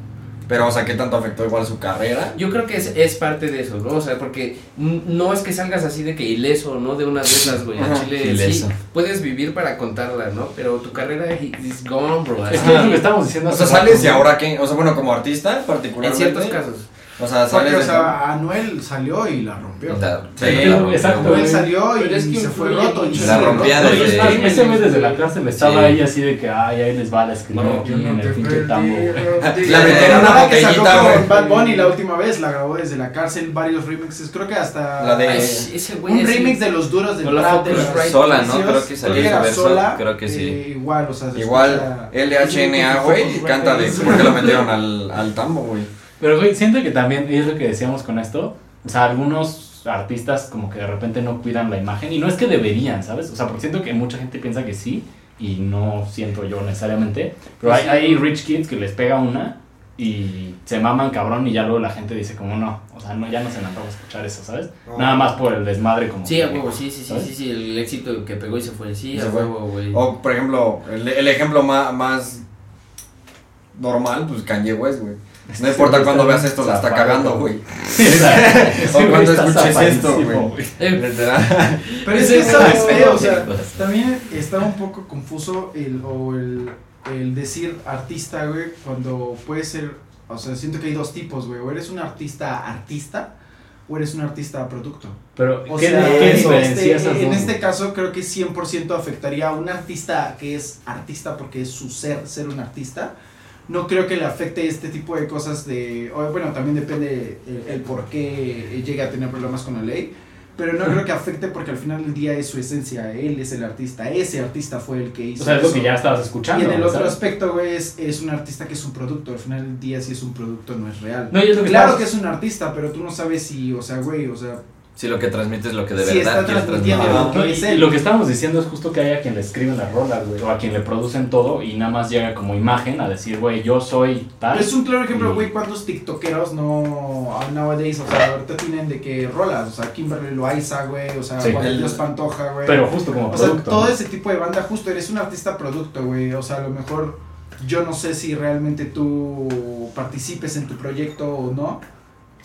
Pero, o sea, ¿qué tanto afectó igual su carrera? Yo creo que es, es parte de eso, ¿no? O sea, porque no es que salgas así de que ileso, ¿no? De una de esas, güey. A Ajá, Chile ileso. sí, puedes vivir para contarla, ¿no? Pero tu carrera is gone, bro. Es que es lo que estamos diciendo. O sea, hace rato, sales y ahora qué? O sea, bueno, como artista en particularmente. ciertos casos. O sea, Porque, o de- sea, Anuel salió y la rompió. La- Sí, la pero- rompió, exacto. Anuel salió y es que se fue roto. y La rompía roto. desde- ese güey desde la cárcel estaba Sí. ahí así de que, ay, ahí les va la escribir No, en el pinche tambo. [laughs] La metieron una La que sacó botellita, con güey. Bad Bunny la última vez, la grabó desde la cárcel, varios remixes, creo que hasta La de- Ay, ese güey un remix de los duros del de Right. Sola, ¿no? Creo que salió verso, sola, creo que sí. eh, igual, o sea, se Igual, LHNA, güey, canta de por qué lo metieron al, al tambo, güey. Pero, güey, siento que también, y es lo que decíamos con esto, o sea, algunos artistas como que de repente no cuidan la imagen, y no es que deberían, ¿sabes? O sea, porque siento que mucha gente piensa que sí, y no siento yo necesariamente, pero hay, hay rich kids que les pega una y se maman cabrón y ya luego la gente dice como no, o sea, no, ya no se me antoja escuchar eso, ¿sabes? No. Nada más por el desmadre como Sí, a huevo, sí, sí, sí, ¿sabes? sí, sí, el éxito que pegó y se fue, sí, Se a fue. huevo, güey. O, por ejemplo, el, el ejemplo más, más normal, pues Kanye West, güey. [laughs] No importa cuando veas esto, la está cagando, güey. [laughs] Sí, [laughs] o cuando escuches esto, güey. Pero es que sabes o sea, también está un poco confuso el, o el, el decir artista, güey, cuando puede ser, o sea, siento que hay dos tipos, güey, o eres un artista artista o eres un artista producto. Pero, O ¿qué, sea, qué en diferencia este, en este caso creo que 100% afectaría a un artista que es artista porque es su ser, ser un artista. No creo que le afecte este tipo de cosas de, bueno, también depende el, el por qué llega a tener problemas con la ley, pero no creo que afecte porque al final del día es su esencia, él es el artista, ese artista fue el que hizo O sea, es lo eso. que ya estabas escuchando. Y en el otro aspecto, güey, es, es un artista que es un producto. Al final del día, si es un producto, no es real. No, y es lo que Claro que es un artista, pero tú no sabes si, o sea, güey, o sea, Sí, lo que transmite es lo que de Sí, verdad está quieres transmitiendo transmitir. lo que es Y lo que estábamos diciendo es justo que hay a quien le escriben las rolas, güey, o a quien le producen todo y nada más llega como imagen a decir, güey, yo soy tal. Es un claro ejemplo, Y- güey, cuántos tiktokeros no nowadays, o sea, ahorita tienen de que rolas, o sea, Kimberly Loaiza, güey, o sea, Sí. Juan El- Pantoja, güey. Pero justo como o sea, producto. todo ¿no? ese tipo de banda, justo eres un artista producto, güey, o sea, a lo mejor yo no sé si realmente tú participes en tu proyecto o no.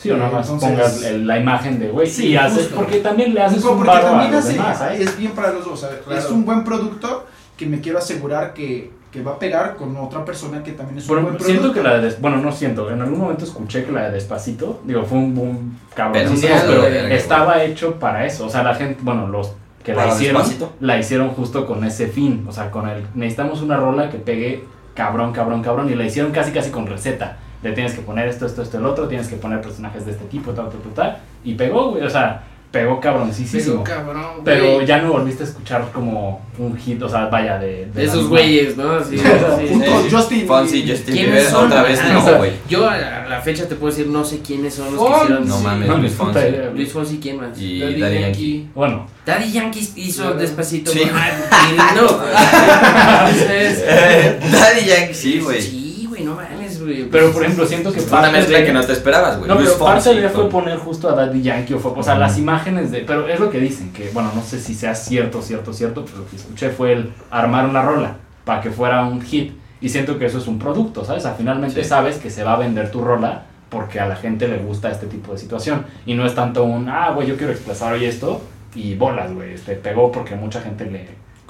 Sí, o nada más Entonces- pongas el- la imagen de, güey, Sí, y haces, justo. porque también le haces un porque barro a los hace- demás, ¿sabes? es bien para los dos, o sea, Claro. es un buen producto que me quiero asegurar que, que va a pegar con otra persona que también es un Bueno, buen producto. siento que la de, Des- bueno, no siento, en algún momento escuché que la de Despacito, digo, fue un boom cabrón, Pero estaba hecho para eso, o sea, la gente, bueno, los que la ¿Para hicieron, Despacito? la hicieron justo con ese fin, o sea, con el, necesitamos una rola que pegue cabrón, cabrón, cabrón, y la hicieron casi, casi con receta, le tienes que poner esto, esto, esto, el otro, tienes que poner personajes de este tipo, tal, tal, tal, tal, y pegó, güey, o sea, pegó cabroncísimo. Pero cabrón, güey. Pero ya no volviste a escuchar como un hit, o sea, vaya, de... De esos güeyes, ¿no? Sí, sí, [laughs] Junto sí. Justin Fonsi, y- Justin ¿Quiénes Bieber, son? otra vez Ah, no, güey. Yo a la fecha te puedo decir, no sé quiénes son los que hicieron. No sí. mames, No, Luis Fonsi. Luis Fonsi, ¿quién más? Y Daddy Daddy Yankee. Yankee. Bueno, Daddy Yankee hizo despacito. Sí. No. [laughs] Entonces, Daddy Yankee, sí, güey. Güey, güey. pero por ejemplo, siento que Una parte mezcla de- que no te esperabas, güey. No, Luis pero parte de fue poner justo a Daddy Yankee o, fue, o sea, las imágenes de... Pero es lo que dicen, que bueno, no sé si sea cierto, cierto, cierto, pero lo que escuché fue el armar una rola para que fuera un hit. Y siento que eso es un producto, ¿sabes? O finalmente Sí. sabes que se va a vender tu rola porque a la gente le gusta este tipo de situación. Y no es tanto un, ah, güey, yo quiero expresar hoy esto y bolas, güey, te pegó porque mucha gente le,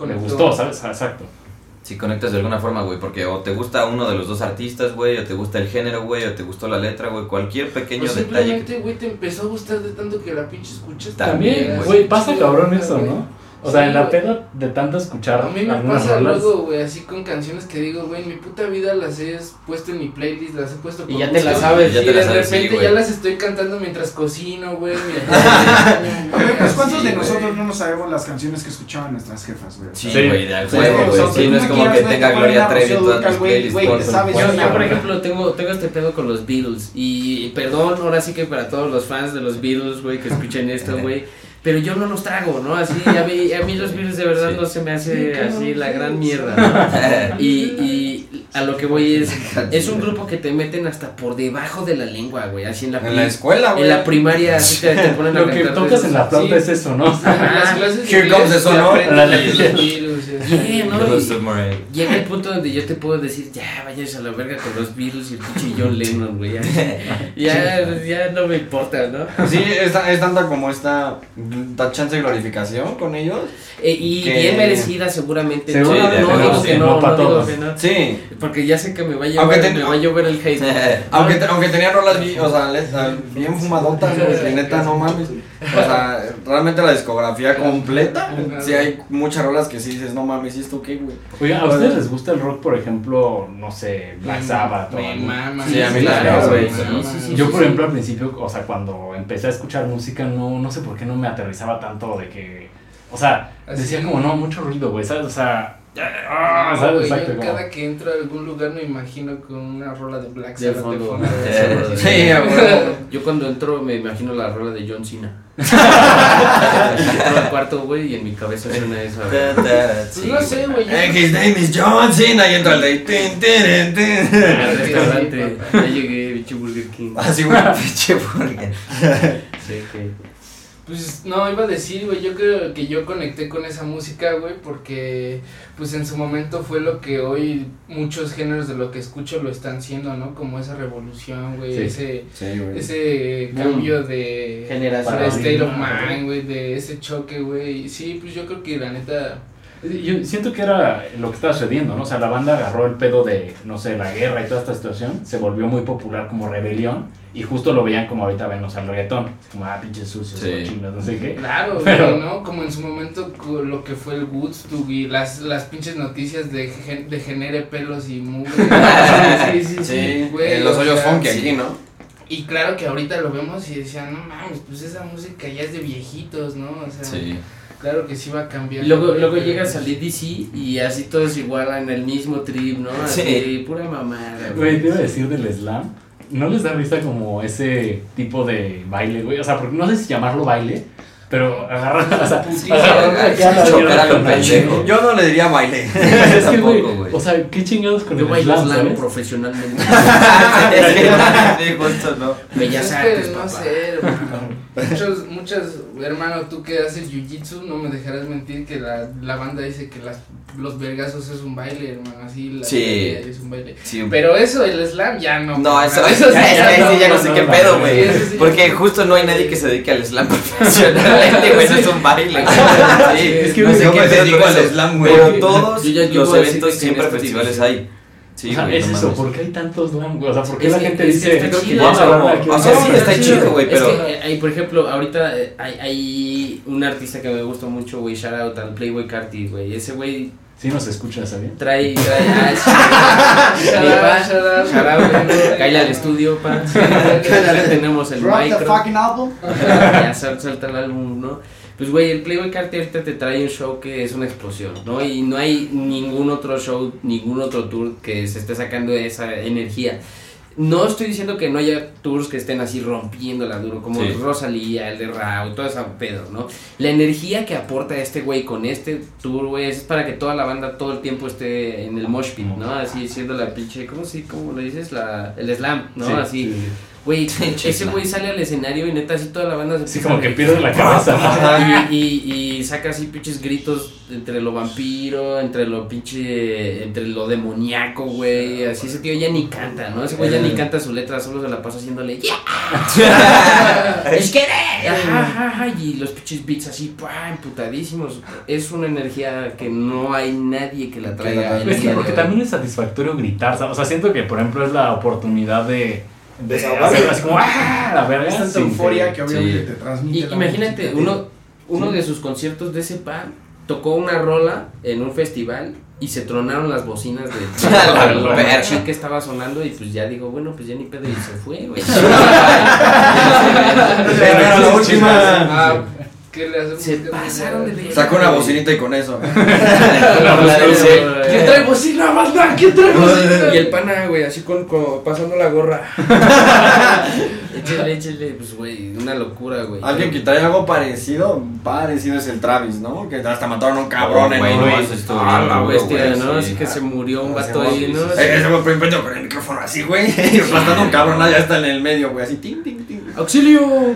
le gustó, ¿sabes? Exacto. Si conectas de alguna forma, güey, porque o te gusta uno de los dos artistas, güey, o te gusta el género, güey, o te gustó la letra, güey, cualquier pequeño O detalle. simplemente, que- güey, te empezó a gustar de tanto que la pinche escuchas. También, güey. pasa cabrón eso. ¿no? O sea, Sí, en la peda de tanto escuchar A mí me pasa rolas- luego, güey, así con canciones que digo, güey, en mi puta vida las he puesto en mi playlist, las he puesto Y ya te las sabes. Ya y te de las sabes, repente ya las estoy cantando mientras cocino, güey. [laughs] A ver, pues ¿cuántos Sí, de nosotros no nos sabemos las canciones que escuchaban nuestras jefas, güey? Sí, güey, de al Sí, no es como que tenga Gloria Trevi en todas güey, playlists. Yo, por ejemplo, tengo, tengo este pedo con los Beatles. Y perdón, ahora sí que para todos los fans de los Beatles, güey, que escuchen esto, [laughs] güey. Pero yo no los trago, ¿no? Así, a mí, a mí los Beatles de verdad Sí. no se me hace Sí, así la gran mierda, ¿no? [laughs] Y, y a lo que voy es, es un grupo que te meten hasta por debajo de la lengua, güey. Así en la, En la escuela, güey. en la primaria, así te, te ponen a Lo que tocas en la flauta sí. es eso, ¿no? En las [laughs] clases Here comes sun, ¿no? virus. Yeah, ¿no? Y-. Llega el punto donde yo te puedo decir, ya, vayas a la verga con los Beatles y el pinche John Lennon, güey. Ya, [laughs] ya, ya no me importa, ¿no? Sí, es, es tanta como esta, esta chance de glorificación con ellos. Eh, y Que- bien merecida seguramente. Sí, no digo sí, que no, no no, para digo todos. que no. Sí, Porque ya sé que me va a llevar, Aunque te- me va a llover el hate. [laughs] aunque, te- aunque tenía rolas bien, o sea, le- bien fumadotas, que neta no mames. O sea, realmente la discografía completa, sí hay muchas rolas que sí dices, no mames, ¿y esto qué, güey? Oigan, ¿a ustedes les gusta el rock, por ejemplo, no sé, Black Sabbath o Me mama. Sí, a mí güey. Yo, por ejemplo, al principio, o sea, cuando empecé a escuchar música, no, no sé por qué no me aterrizaba tanto de que, o sea, Así. decía como, no, mucho ruido, güey, ¿sabes? O sea, ah, No, ¿sabes? güey, Exacto, yo como- cada que entro a algún lugar me imagino con una rola de Black De Sabbath de fondo. fondo. [laughs] Eh, Sí, a huevo. [laughs] Yo cuando entro me imagino la rola de John Cena. [laughs] entro al cuarto, güey, y en mi cabeza suena esa. güey. Pues no sé, güey. his name is John Cena y entra el de tin, tin, tin. Al restaurante. Ya llegué, bicho Burger King. Así, güey. Pinche burger. Sí, que. Pues no, iba a decir, güey, yo creo que yo conecté con esa música, güey, porque pues en su momento fue lo que hoy muchos géneros de lo que escucho lo están siendo, ¿no? Como esa revolución, güey, Sí. ese Sí, güey. ese cambio de Generación. de state of mind, güey, de ese choque, güey. Sí, pues yo creo que la neta Yo siento que era lo que estaba sucediendo, ¿no? O sea, la banda agarró el pedo de, no sé, la guerra y toda esta situación, se volvió muy popular como rebelión y justo lo veían como ahorita ven, o sea, el reggaetón, como, ah, pinches sucios, Sí. cochinos, no sé qué. Claro, Pero- ¿no? Como en su momento lo que fue el Woodstock y las, las pinches noticias de, gen- de genere pelos y mugre. [laughs] sí, sí, sí, Sí, güey, en los o hoyos sea, funky sí. aquí, ¿no? Y claro que ahorita lo vemos y decían, no mames, pues esa música ya es de viejitos, ¿no? O sea, Sí. Claro que sí va a cambiar. Luego, güey, luego llega a salir DC y así todos igual en el mismo trip, ¿no? Así, Sí. pura mamada, Güey, te iba a decir del slam. ¿no les da risa como ese tipo de baile, güey? O sea, porque no sé si llamarlo baile, pero agarrar, o sea, Sí. Yo no le diría baile. [laughs] Es que, güey, o sea, qué chingados con Yo el bailo slam, slam ¿sabes? profesionalmente. [laughs] Sí, justo, [laughs] ¿no? Bellas artes, no papá. sé. Muchos, muchas, hermano, tú que haces jiu-jitsu, no me dejarás mentir que la, la banda dice que las, los vergazos es un baile, hermano, así la Sí. es un baile. Sí, Pero eso, el slam, ya no. No, eso, [laughs] eso, sí, ya, ya, no, sí, ya no no, sé no, qué no, pedo, güey. sí, eso sí. Porque justo no hay nadie que se dedique al slam [laughs] profesionalmente, güey. No es un baile, [laughs] Es que, no sé qué me pedo al eso. slam, güey. Pero todos Yo ya- yo los eventos siempre festivales hay. Sí, o sea, güey, es no eso, mames. ¿por qué hay tantos? O sea, ¿por qué Es la que- gente es que dice, está chido, vamos a o sea, o sí banda"? está chido, güey, Es pero- que, eh, hay, por ejemplo, ahorita eh, hay, hay un artista que me gusta mucho, güey, shout out al Playboy Carti, güey. Ese güey Sí nos escucha, ¿sabes? trae, trae, ah. Cállale al estudio, pa. Ya tenemos el micro. ya sal- salta el álbum, ¿no? Pues, güey, el Playboy Carti ahorita te trae un show que es una explosión, ¿no? Y no hay ningún otro show, ningún otro tour que se esté sacando esa energía. No estoy diciendo que no haya tours que estén así rompiéndola duro, como Sí. Rosalía, el de Rao, todo ese pedo, ¿no? La energía que aporta este güey con este tour, güey, es para que toda la banda todo el tiempo esté en el mosh pit, ¿no? Así siendo la pinche, ¿cómo, sí, cómo le dices? La, el slam, ¿no? Sí, así. sí, sí. Güey, [laughs] ese güey sale al escenario y neta así toda la banda se Sí, como que pierde la cabeza. [laughs] Ajá, y, [laughs] y, y saca así pinches gritos entre lo vampiro, entre lo pinche, entre lo demoníaco, güey. Así ese tío ya ni canta, ¿no? Ese güey ya ni canta su letra, solo se la pasa haciéndole ¡Yeah! ¡Es que Y los pinches beats así, ¡pah! emputadísimos. Es una energía que no hay nadie que la traiga. Es que porque también es satisfactorio gritar, ¿sabes? o sea, siento que por ejemplo es la oportunidad de Desahogarse. así como ¡ah! la verga. Es tanta euforia que obviamente sí. te transmite. Y la imagínate, uno, uno de sus conciertos de ese pan tocó una rola en un festival y se tronaron las bocinas de [laughs] La la que estaba sonando y pues ya digo, bueno, pues ya ni pedo y se fue, güey. [laughs] [laughs] Pero la última. Ah, ¿qué le hacemos? Se ¿Qué pasaron de verga. Sacó una bocinita y con eso. [laughs] ¿Quién trae bocina, banda? ¿Quién trae bocina? Y el pana, güey, así con, con- pasando la gorra. [laughs] échale, échale, pues, güey, una locura, güey. Alguien que trae algo parecido, parecido es el Travis, ¿no? Que hasta mataron a un cabrón en güey, no, eso Ah, la bestia, ¿no? sí. Así que se murió un Ah, vato ahí, ¿no? sí, Eh, Ese primero con el micrófono así, güey. Y [laughs] [laughs] aplastando un cabrón allá está en el medio, güey. Así, ting, ting, ting. ¡Auxilio! [laughs]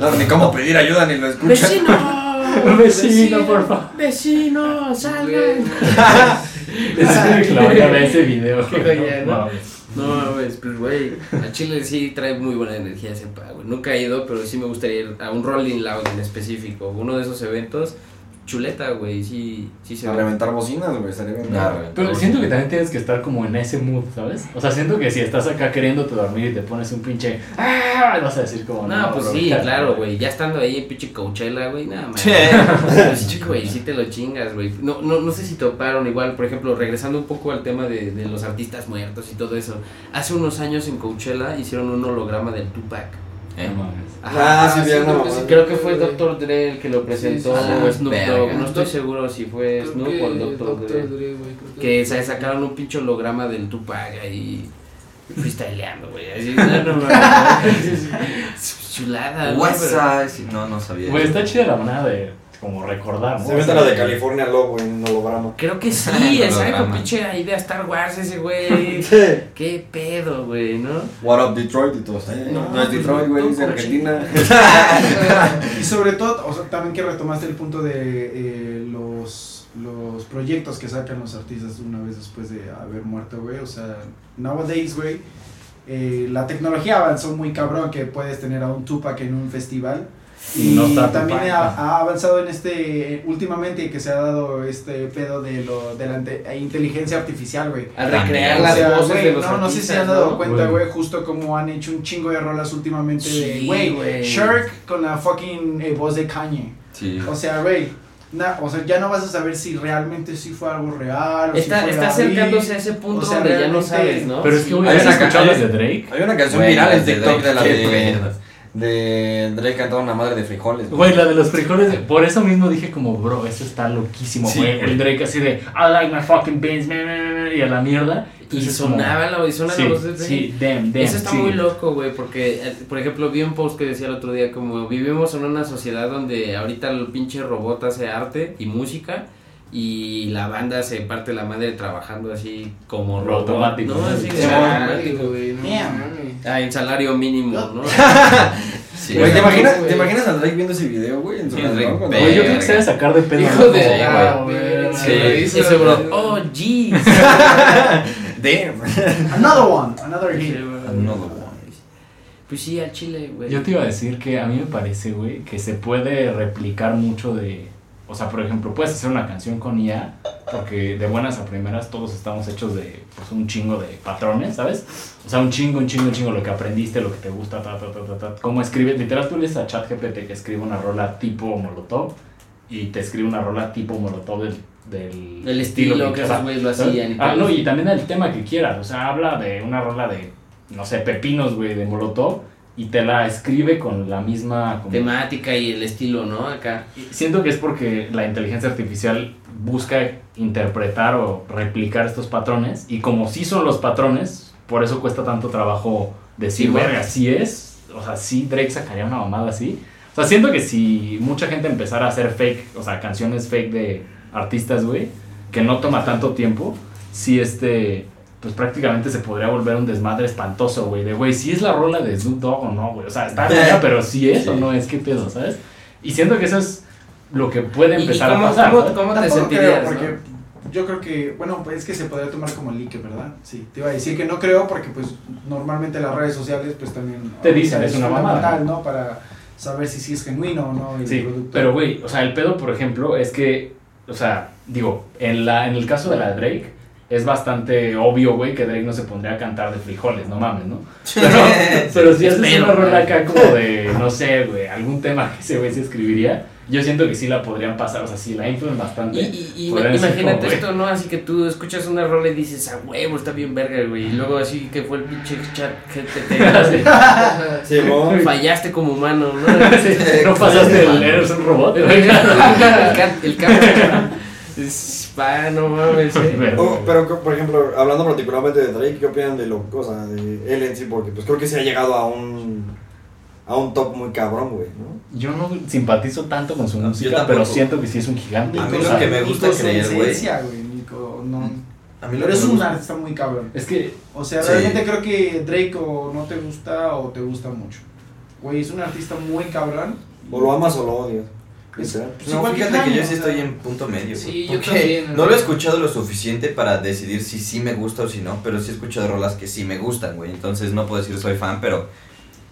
No, ni cómo pedir ayuda ni lo escucha. ¡Vecino! Vecino, por favor. ¡Vecino! ¡Salgan! Es que la voy a ver ese video. Qué joya, ¿no? No, pues, güey, a Chile sí trae muy buena energía ese pa, güey. Nunca he ido, pero sí me gustaría ir a un Rolling Loud en específico. Uno de esos eventos, chuleta, güey, sí, sí se A ve. reventar bocinas, güey. Estaría bien. Nah. Pero siento que también tienes que estar como en ese mood, ¿sabes? O sea, siento que si estás acá queriéndote dormir y te pones un pinche ¡Ah! vas a decir como No, pues sí, claro, güey. Ya estando ahí en pinche Coachella, güey, nada más. Sí. Pues sí, güey, sí te lo chingas, güey. No, no, no sé si toparon igual, por ejemplo, regresando un poco al tema de, de los artistas muertos y todo eso. Hace unos años en Coachella hicieron un holograma del Tupac. Eh. No mames. Ah, sí, sí, bien, creo no, que sí. mamá. Creo que fue Dr. Dre el que lo presentó, o Snoop Verga. Dogg, no estoy seguro si fue Creo Snoop que o el Dr. Dr. Dre. Güey, Que se sacaron un pinche holograma del Tupac ahí freestyleando, güey. Así, [laughs] no, no, mames. Chulada, sí, no, no sabía. Güey, está chida la manera de como recordar, ¿no? Se vende la de California Lobo en holograma. Creo que sí, [laughs] exacto, pinche idea Star Wars ese güey. [laughs] Sí. Qué pedo, güey, ¿no? What up, Detroit? Y todos. eh, No, No, es Detroit, güey, es Argentina. [laughs] Y sobre todo, o sea, también que retomaste el punto de eh, los, los proyectos que sacan los artistas una vez después de haber muerto, güey. O sea, nowadays, güey, eh, la tecnología avanzó muy cabrón que puedes tener a un Tupac en un festival. Y no está también ha, ha avanzado en este, últimamente que se ha dado este pedo de, lo, de la inte- inteligencia artificial, güey. Al recrear O las sea, voces güey, de los no, no sé si artistas, se han dado ¿no? cuenta, Güey. justo como han hecho un chingo de rolas últimamente de, Sí, güey, güey. Shirk con la fucking eh, voz de Kanye. Sí. O sea, güey, na- o sea, ya no vas a saber si realmente sí fue algo real o Está, si fue está acercándose a ese punto O sea, donde ya no sabes, ¿no? Pero es que, güey, Hay ¿has una escuchado ca- las de Drake? Hay una canción Güey, viral en las de TikTok de la de. De Drake cantando una madre de frijoles. Güey, la de los frijoles, por eso mismo dije como, bro, eso está loquísimo, Sí, güey. güey. el Drake así de, I like my fucking beans, meh, meh, meh", y a la mierda. Y como- sonaba la, y suena Sí, la voz de Drake. sí, damn, damn. Eso está sí. muy loco, güey, porque, eh, por ejemplo, vi un post que decía el otro día como vivimos en una sociedad donde ahorita el pinche robot hace arte y música y la banda se parte la madre trabajando así como robot, automático, ¿no? Así Sí, de automático. güey, no. Ah, en salario mínimo, ¿no? [laughs] Sí, Güey, ¿te, imaginas, güey. ¿te imaginas a Drake viendo ese video, güey? En su Sí, reloj, Drake, cuando- Güey, yo creo que se debe sacar de pedo. Hijo de ah, güey, verga. Sí, hizo ese bro, la- oh, jeez. [laughs] Damn. Another one, another hit. Another one. Pues sí, al chile, güey. Yo te iba a decir que a mí me parece, güey, que se puede replicar mucho de... O sea, por ejemplo, puedes hacer una canción con IA, porque de buenas a primeras todos estamos hechos de pues, un chingo de patrones, ¿sabes? O sea, un chingo, un chingo, un chingo, lo que aprendiste, lo que te gusta, ta, ta, ta, ta, ta. Como escribes, literal, tú lees a ChatGPT que escribe una rola tipo Molotov y te escribe una rola tipo Molotov del... del El estilo que esos güeyes lo hacían Ah, no, y también el tema que quieras. O sea, habla de una rola de, no sé, pepinos, güey, de Molotov y te la escribe con la misma... como- Temática y el estilo, ¿no? Acá. Siento que es porque la inteligencia artificial busca interpretar o replicar estos patrones y como sí son los patrones, por eso cuesta tanto trabajo decir, Sí, verga, sí es, o sea, sí Drake sacaría una mamada así. O sea, siento que si mucha gente empezara a hacer fake, o sea, canciones fake de artistas, güey, que no toma tanto tiempo, sí este, pues prácticamente se podría volver un desmadre espantoso, güey, de, güey, si es la rola de Snoop Dogg o no, güey, o sea, está [laughs] bien, pero si es o Sí. no es, qué pedo, ¿sabes? Y siento que eso es lo que puede ¿Y- y empezar cómo, a pasar. cómo- cómo te sentirías? creo, no? porque yo creo que, bueno, pues es que se podría tomar como leak, ¿verdad? Sí, te iba a decir que no creo porque pues normalmente las redes sociales pues también... Te dicen, es una mamada. ¿no? Para saber si sí es genuino o no el Sí, producto. pero güey, o sea, el pedo, por ejemplo, es que, o sea, digo, en, la, en el caso de la Drake, es bastante obvio, güey, que Drake no se pondría a cantar de frijoles, no mames, ¿no? [laughs] Pero, pero si haces Espero, una rola acá como de, no sé, güey, algún tema que ese güey se escribiría, yo siento que sí la podrían pasar, o sea, sí la influyen bastante. Y, imagínate como, esto, ¿no? Así que tú escuchas una rola y dices, a huevo, está bien verga, güey. Y luego así que fue el pinche chat GPT. [laughs] Sí, mo. Fallaste como humano, ¿no? [laughs] Sí, no pasaste el, eres un robot. el, el, el cambio. Es, pa, no mames, [laughs] eh. Pero- Oh, pero, por ejemplo, hablando particularmente de Drake, ¿qué opinan de lo, o sea, de él en sí? Porque pues creo que se ha llegado a un, a un top muy cabrón, güey, ¿no? Yo no simpatizo tanto con su música, tampoco. pero siento que sí es un gigante. A mí lo que me gusta su creer, güey. no. A mí lo Pero es un artista muy cabrón. Es que O sea, Sí. realmente creo que Drake o no te gusta o te gusta mucho. Güey, es un artista muy cabrón. O lo amas o lo odias. Es- literal. pues No, igual fíjate que yo sí estoy en punto medio. Sí, güey, yo también, No lo he escuchado lo suficiente para decidir si sí me gusta o si no, pero sí he escuchado rolas que sí me gustan, güey. Entonces no puedo decir soy fan, pero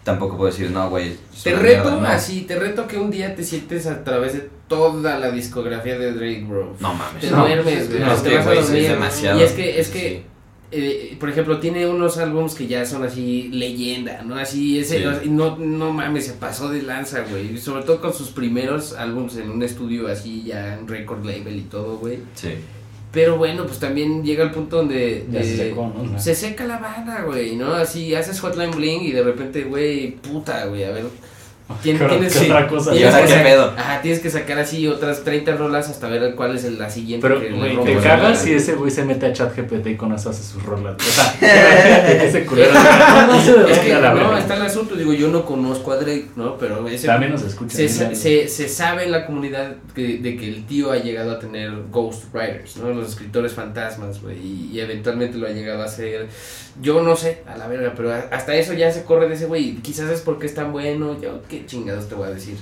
tampoco puedo decir no, güey. Te reto mierda", no. así, te reto que un día te sientes a través de toda la discografía de Drake, bro. No mames. Te No. duermes, güey. No, te vas a dormir. demasiado. Y es que, es que Sí. Eh, por ejemplo, tiene unos álbums que ya son así leyenda, ¿no? Así, ese, Sí. no, no mames, se pasó de lanza, güey. Sobre todo con sus primeros álbums en un estudio así, ya en record label y todo, güey. Sí. Pero bueno, pues también llega el punto donde ya se eh, secó, ¿no? Se seca la banda, güey, ¿no? Así haces Hotline Bling y de repente, güey, puta, güey, a ver. Tien- ¿qué- tienes qué que- otra cosa? ¿Y tienes que qué sa- pedo? Ajá, tienes que sacar así otras 30 rolas hasta ver cuál es la siguiente. Pero, güey, te cagas si ese güey se mete a ChatGPT y con eso hace sus rolas. O sea, [laughs] ese culero. No, sé de dónde la está el asunto, digo, yo no conozco a Drake, ¿no? Pero ese También nos escucha. se, ¿no? se, se sabe en la comunidad que- de que el tío ha llegado a tener ghost writers, ¿no? Los escritores fantasmas, güey, y, y eventualmente lo ha llegado a hacer. Yo no sé, a la verga, pero hasta eso ya se corre de ese güey. Quizás es porque es tan bueno, yo qué chingados te voy a decir.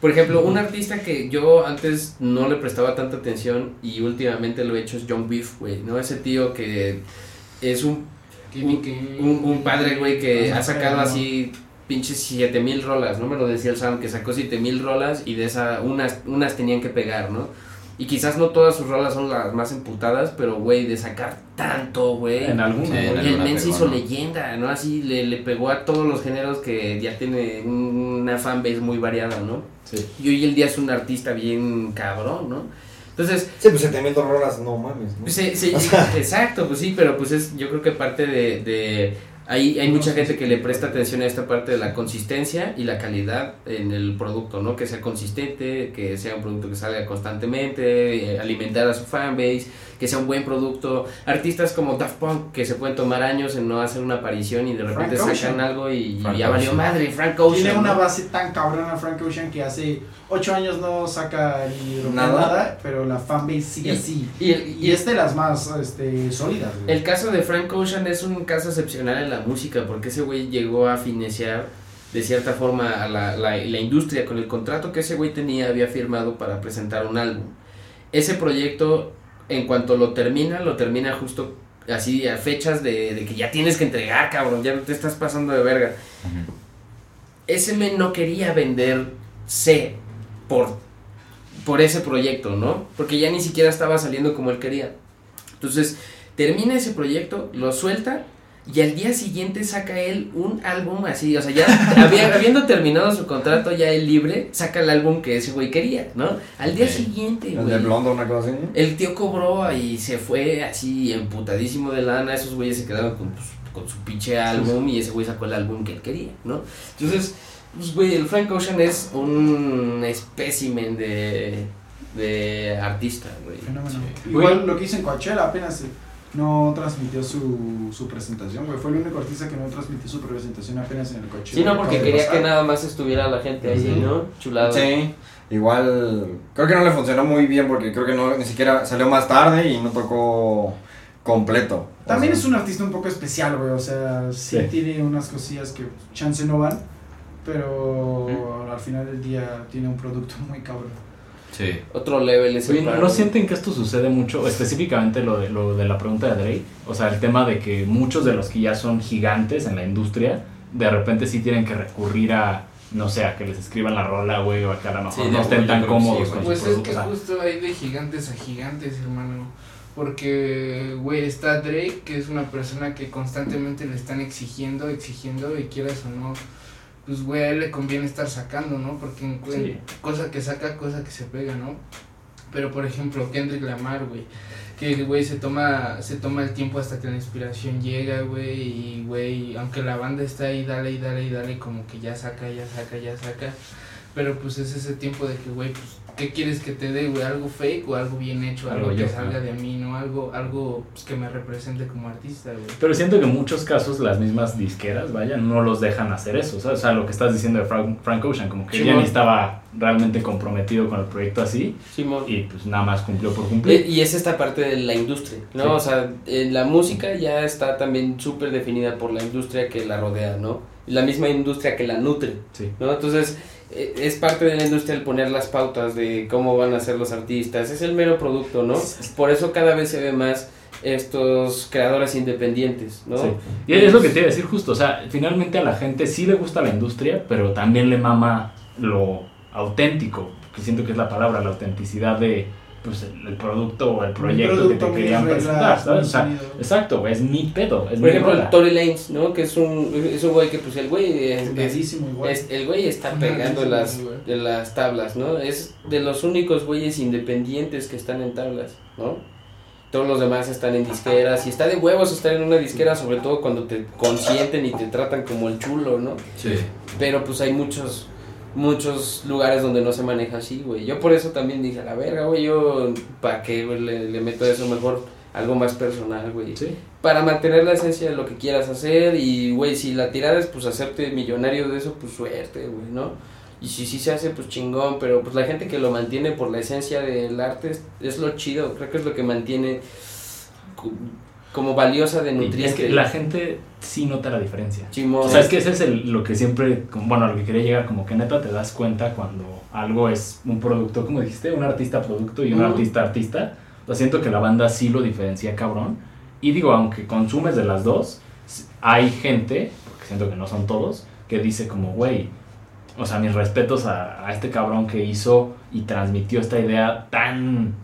Por ejemplo, un artista que yo antes no le prestaba tanta atención y últimamente lo he hecho es John Beef, güey, ¿no? Ese tío que es un un, un, un padre, güey, que ha sacado así pinches 7000 rolas, ¿no? Me lo decía el Sam, que sacó 7000 rolas y de esas unas, unas tenían que pegar, ¿no? Y quizás no todas sus rolas son las más emputadas, pero, güey, de sacar tanto, güey. En alguna. Sí, güey. en Y el men se hizo ¿no? leyenda, ¿no? Así le, le pegó a todos los géneros que ya tiene una fanbase muy variada, ¿no? Sí. Y hoy el día es un artista bien cabrón, ¿no? Entonces, Sí, pues 7000 rolas, no mames, ¿no? se- se- exacto, pues sí, pero pues es, yo creo que parte de, de Hay, hay mucha gente que le presta atención a esta parte de la consistencia y la calidad en el producto, ¿no? Que sea consistente, que sea un producto que salga constantemente, eh, alimentar a su fanbase, que sea un buen producto. Artistas como Daft Punk que se pueden tomar años en no hacer una aparición y de repente Frank sacan Ocean. algo y Frank ya valió Ocean. madre. Frank Ocean. Tiene una base tan cabrona Frank Ocean que hace 8 años no saca ni Nada. nada, pero la fanbase sigue Y- así. Y, el- Y es de las más este, sólidas, güey. El caso de Frank Ocean es un caso excepcional en la música porque ese güey llegó a financiar de cierta forma a la, la, la industria con el contrato que ese güey tenía, había firmado para presentar un álbum. Ese proyecto, en cuanto lo termina, lo termina justo así a fechas de, de que ya tienes que entregar, cabrón, ya te estás pasando de verga. Ese men no quería vender C por, por ese proyecto, ¿no? Porque ya ni siquiera estaba saliendo como él quería. Entonces, termina ese proyecto, lo suelta y al día siguiente saca él un álbum así, o sea, ya [laughs] había- habiendo terminado su contrato ya él libre, saca el álbum que ese güey quería, ¿no? Al día siguiente, El de. Blondo, una cosa así. El tío cobró y se fue así emputadísimo de lana. Esos güeyes se quedaron con, pues, con su pinche álbum y ese güey sacó el álbum que él quería, ¿no? Entonces, pues, güey, el Frank Ocean es un espécimen de, de artista, güey. Fenómeno. Sí. Igual lo que hizo en Coachella apenas eh, no transmitió su, su presentación, güey. Fue el único artista que no transmitió su presentación apenas en el Coachella. Sí, no, porque quería que nada más estuviera la gente ahí. ¿no? Chulada. Sí, igual creo que no le funcionó muy bien porque creo que no ni siquiera salió más tarde y no tocó completo. O También sea, es un artista un poco especial, güey. O sea, sí, Sí. tiene unas cosillas que chance no van, pero al final del día tiene un producto muy cabrón. Sí. Otro level ese Oye, ¿no, sienten que esto sucede mucho, específicamente lo de, lo de la pregunta de Drake? O sea, el tema de que muchos de los que ya son gigantes en la industria, de repente sí tienen que recurrir a, no sé, a que les escriban la rola, güey, o a que a lo mejor Sí, no estén tan sí, cómodos güey. con Pues es que sea, justo hay de gigantes a gigantes, hermano. Porque, güey, está Drake, que es una persona que constantemente le están exigiendo, exigiendo, y quieras o no, pues, güey, a él le conviene estar sacando, ¿no? Porque en, Sí. cosa que saca, cosa que se pega, ¿no? Pero, por ejemplo, Kendrick Lamar, güey, que, güey, se toma, se toma el tiempo hasta que la inspiración llega, güey, y, güey, aunque la banda está ahí, dale y dale y dale, como que ya saca, ya saca, ya saca. Pero pues es ese tiempo de que, güey, pues, ¿qué quieres que te dé, güey? ¿Algo fake o algo bien hecho? Algo, Algo que yo, salga de mí, ¿no? Algo, algo pues, que me represente como artista, güey. Pero siento que en muchos casos las mismas disqueras, vaya, no los dejan hacer eso. ¿sabes? O sea, lo que estás diciendo de Frank, Frank Ocean, como que Sí, ya ni estaba realmente comprometido con el proyecto así Simón. y pues nada más cumplió por cumplir. y es esta parte de la industria, ¿no? Sí. O sea, eh, la música ya está también súper definida por la industria que la rodea, ¿no? La misma industria que la nutre, Sí. ¿no? Entonces, es parte de la industria el poner las pautas de cómo van a ser los artistas, es el mero producto, ¿no? Por eso cada vez se ve más estos creadores independientes, ¿no? Sí. Y es lo que te iba a decir justo, o sea, finalmente a la gente sí le gusta la industria, pero también le mama lo auténtico, que siento que es la palabra, la autenticidad de pues, el, el producto o el proyecto producto, que te querían reglas, presentar, ¿sabes? O sea, exacto, es mi pedo, es Por mi ejemplo, rola. Tory Lanez, ¿no? Que es un, es un güey que, pues, el güey es- es-. Es- el güey está pegando las, güey. en las tablas, ¿no? Es de los únicos güeyes independientes que están en tablas, ¿no? Todos los demás están en disqueras y está de huevos estar en una disquera, sobre todo cuando te consienten y te tratan como el chulo, ¿no? Sí. Pero pues hay muchos, muchos lugares donde no se maneja así, güey. Yo por eso también dije, a la verga, güey, yo, ¿para qué güey, le, le meto eso mejor? Algo más personal, güey Sí. para mantener la esencia de lo que quieras hacer y, güey, si la tirada es, pues, hacerte millonario de eso, pues, suerte, güey, ¿no? Y si sí se hace, pues, chingón, pero, pues, la gente que lo mantiene por la esencia del arte es, es lo chido, creo que es lo que mantiene como valiosa de Y nutriente. es que la gente sí nota la diferencia. Chimón. O sea, es que ese es el- lo que siempre, bueno, a lo que quería llegar, como que neta te das cuenta cuando algo es un producto, como dijiste, un artista producto y un artista artista. O sea, siento que la banda sí lo diferencia cabrón. Y digo, aunque consumes de las dos, hay gente, porque siento que no son todos, que dice como, güey, o sea, mis respetos a, a este cabrón que hizo y transmitió esta idea tan,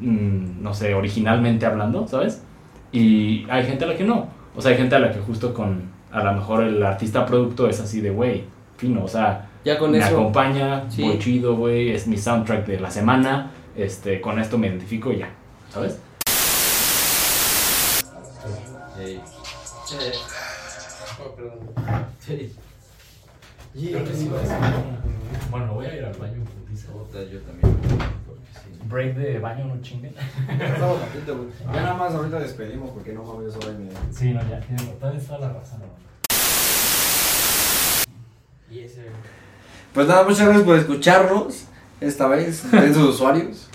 mm, no sé, originalmente hablando, ¿sabes? Y hay gente a la que no. O sea, hay gente a la que justo con, a lo mejor el artista producto es así de, güey, fino, o sea, ya con me eso, acompaña, Sí. muy chido, güey, es mi soundtrack de la semana, este, con esto me identifico y ya, ¿sabes? Hey. Creo que sí va a ser. Bueno, voy a ir al baño. Puta, yo también. Break de baño, no chinguen. Estamos ratito, güey. [laughs] Ya nada más ahorita despedimos porque no mames, eso media. Sí, no, ya, tiene todavía está la razón. Y ese. Pues nada, muchas gracias por escucharnos. Esta vez, den sus usuarios.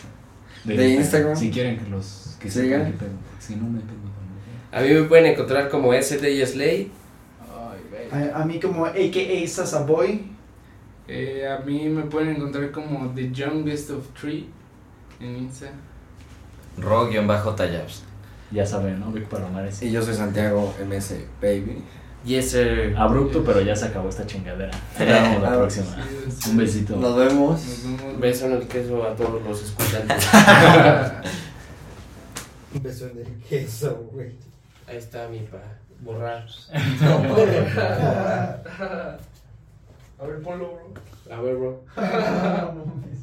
De Instagram. Si quieren que los que Sigan. Si no me también. A mí me pueden encontrar como SDY Slay. Ay, güey. A, a mí como AKA Sasaboy. Eh, a mí me pueden encontrar como The Youngest of Three en Insta. Ro-Tallabs. Ya saben, ¿no? Vic Palomares. Y yo soy Santiago MS Baby. Yes, sir. Abrupto, pero ya se acabó esta chingadera. Nos vemos la Ah, próxima. sí, Un besito. Nos vemos. Nos vemos. Beso en el queso a todos los escuchantes. [laughs] Un beso en el queso, güey. Ahí está mi pa. Borrar. A ver, ponlo, bro. A ver, bro. [laughs]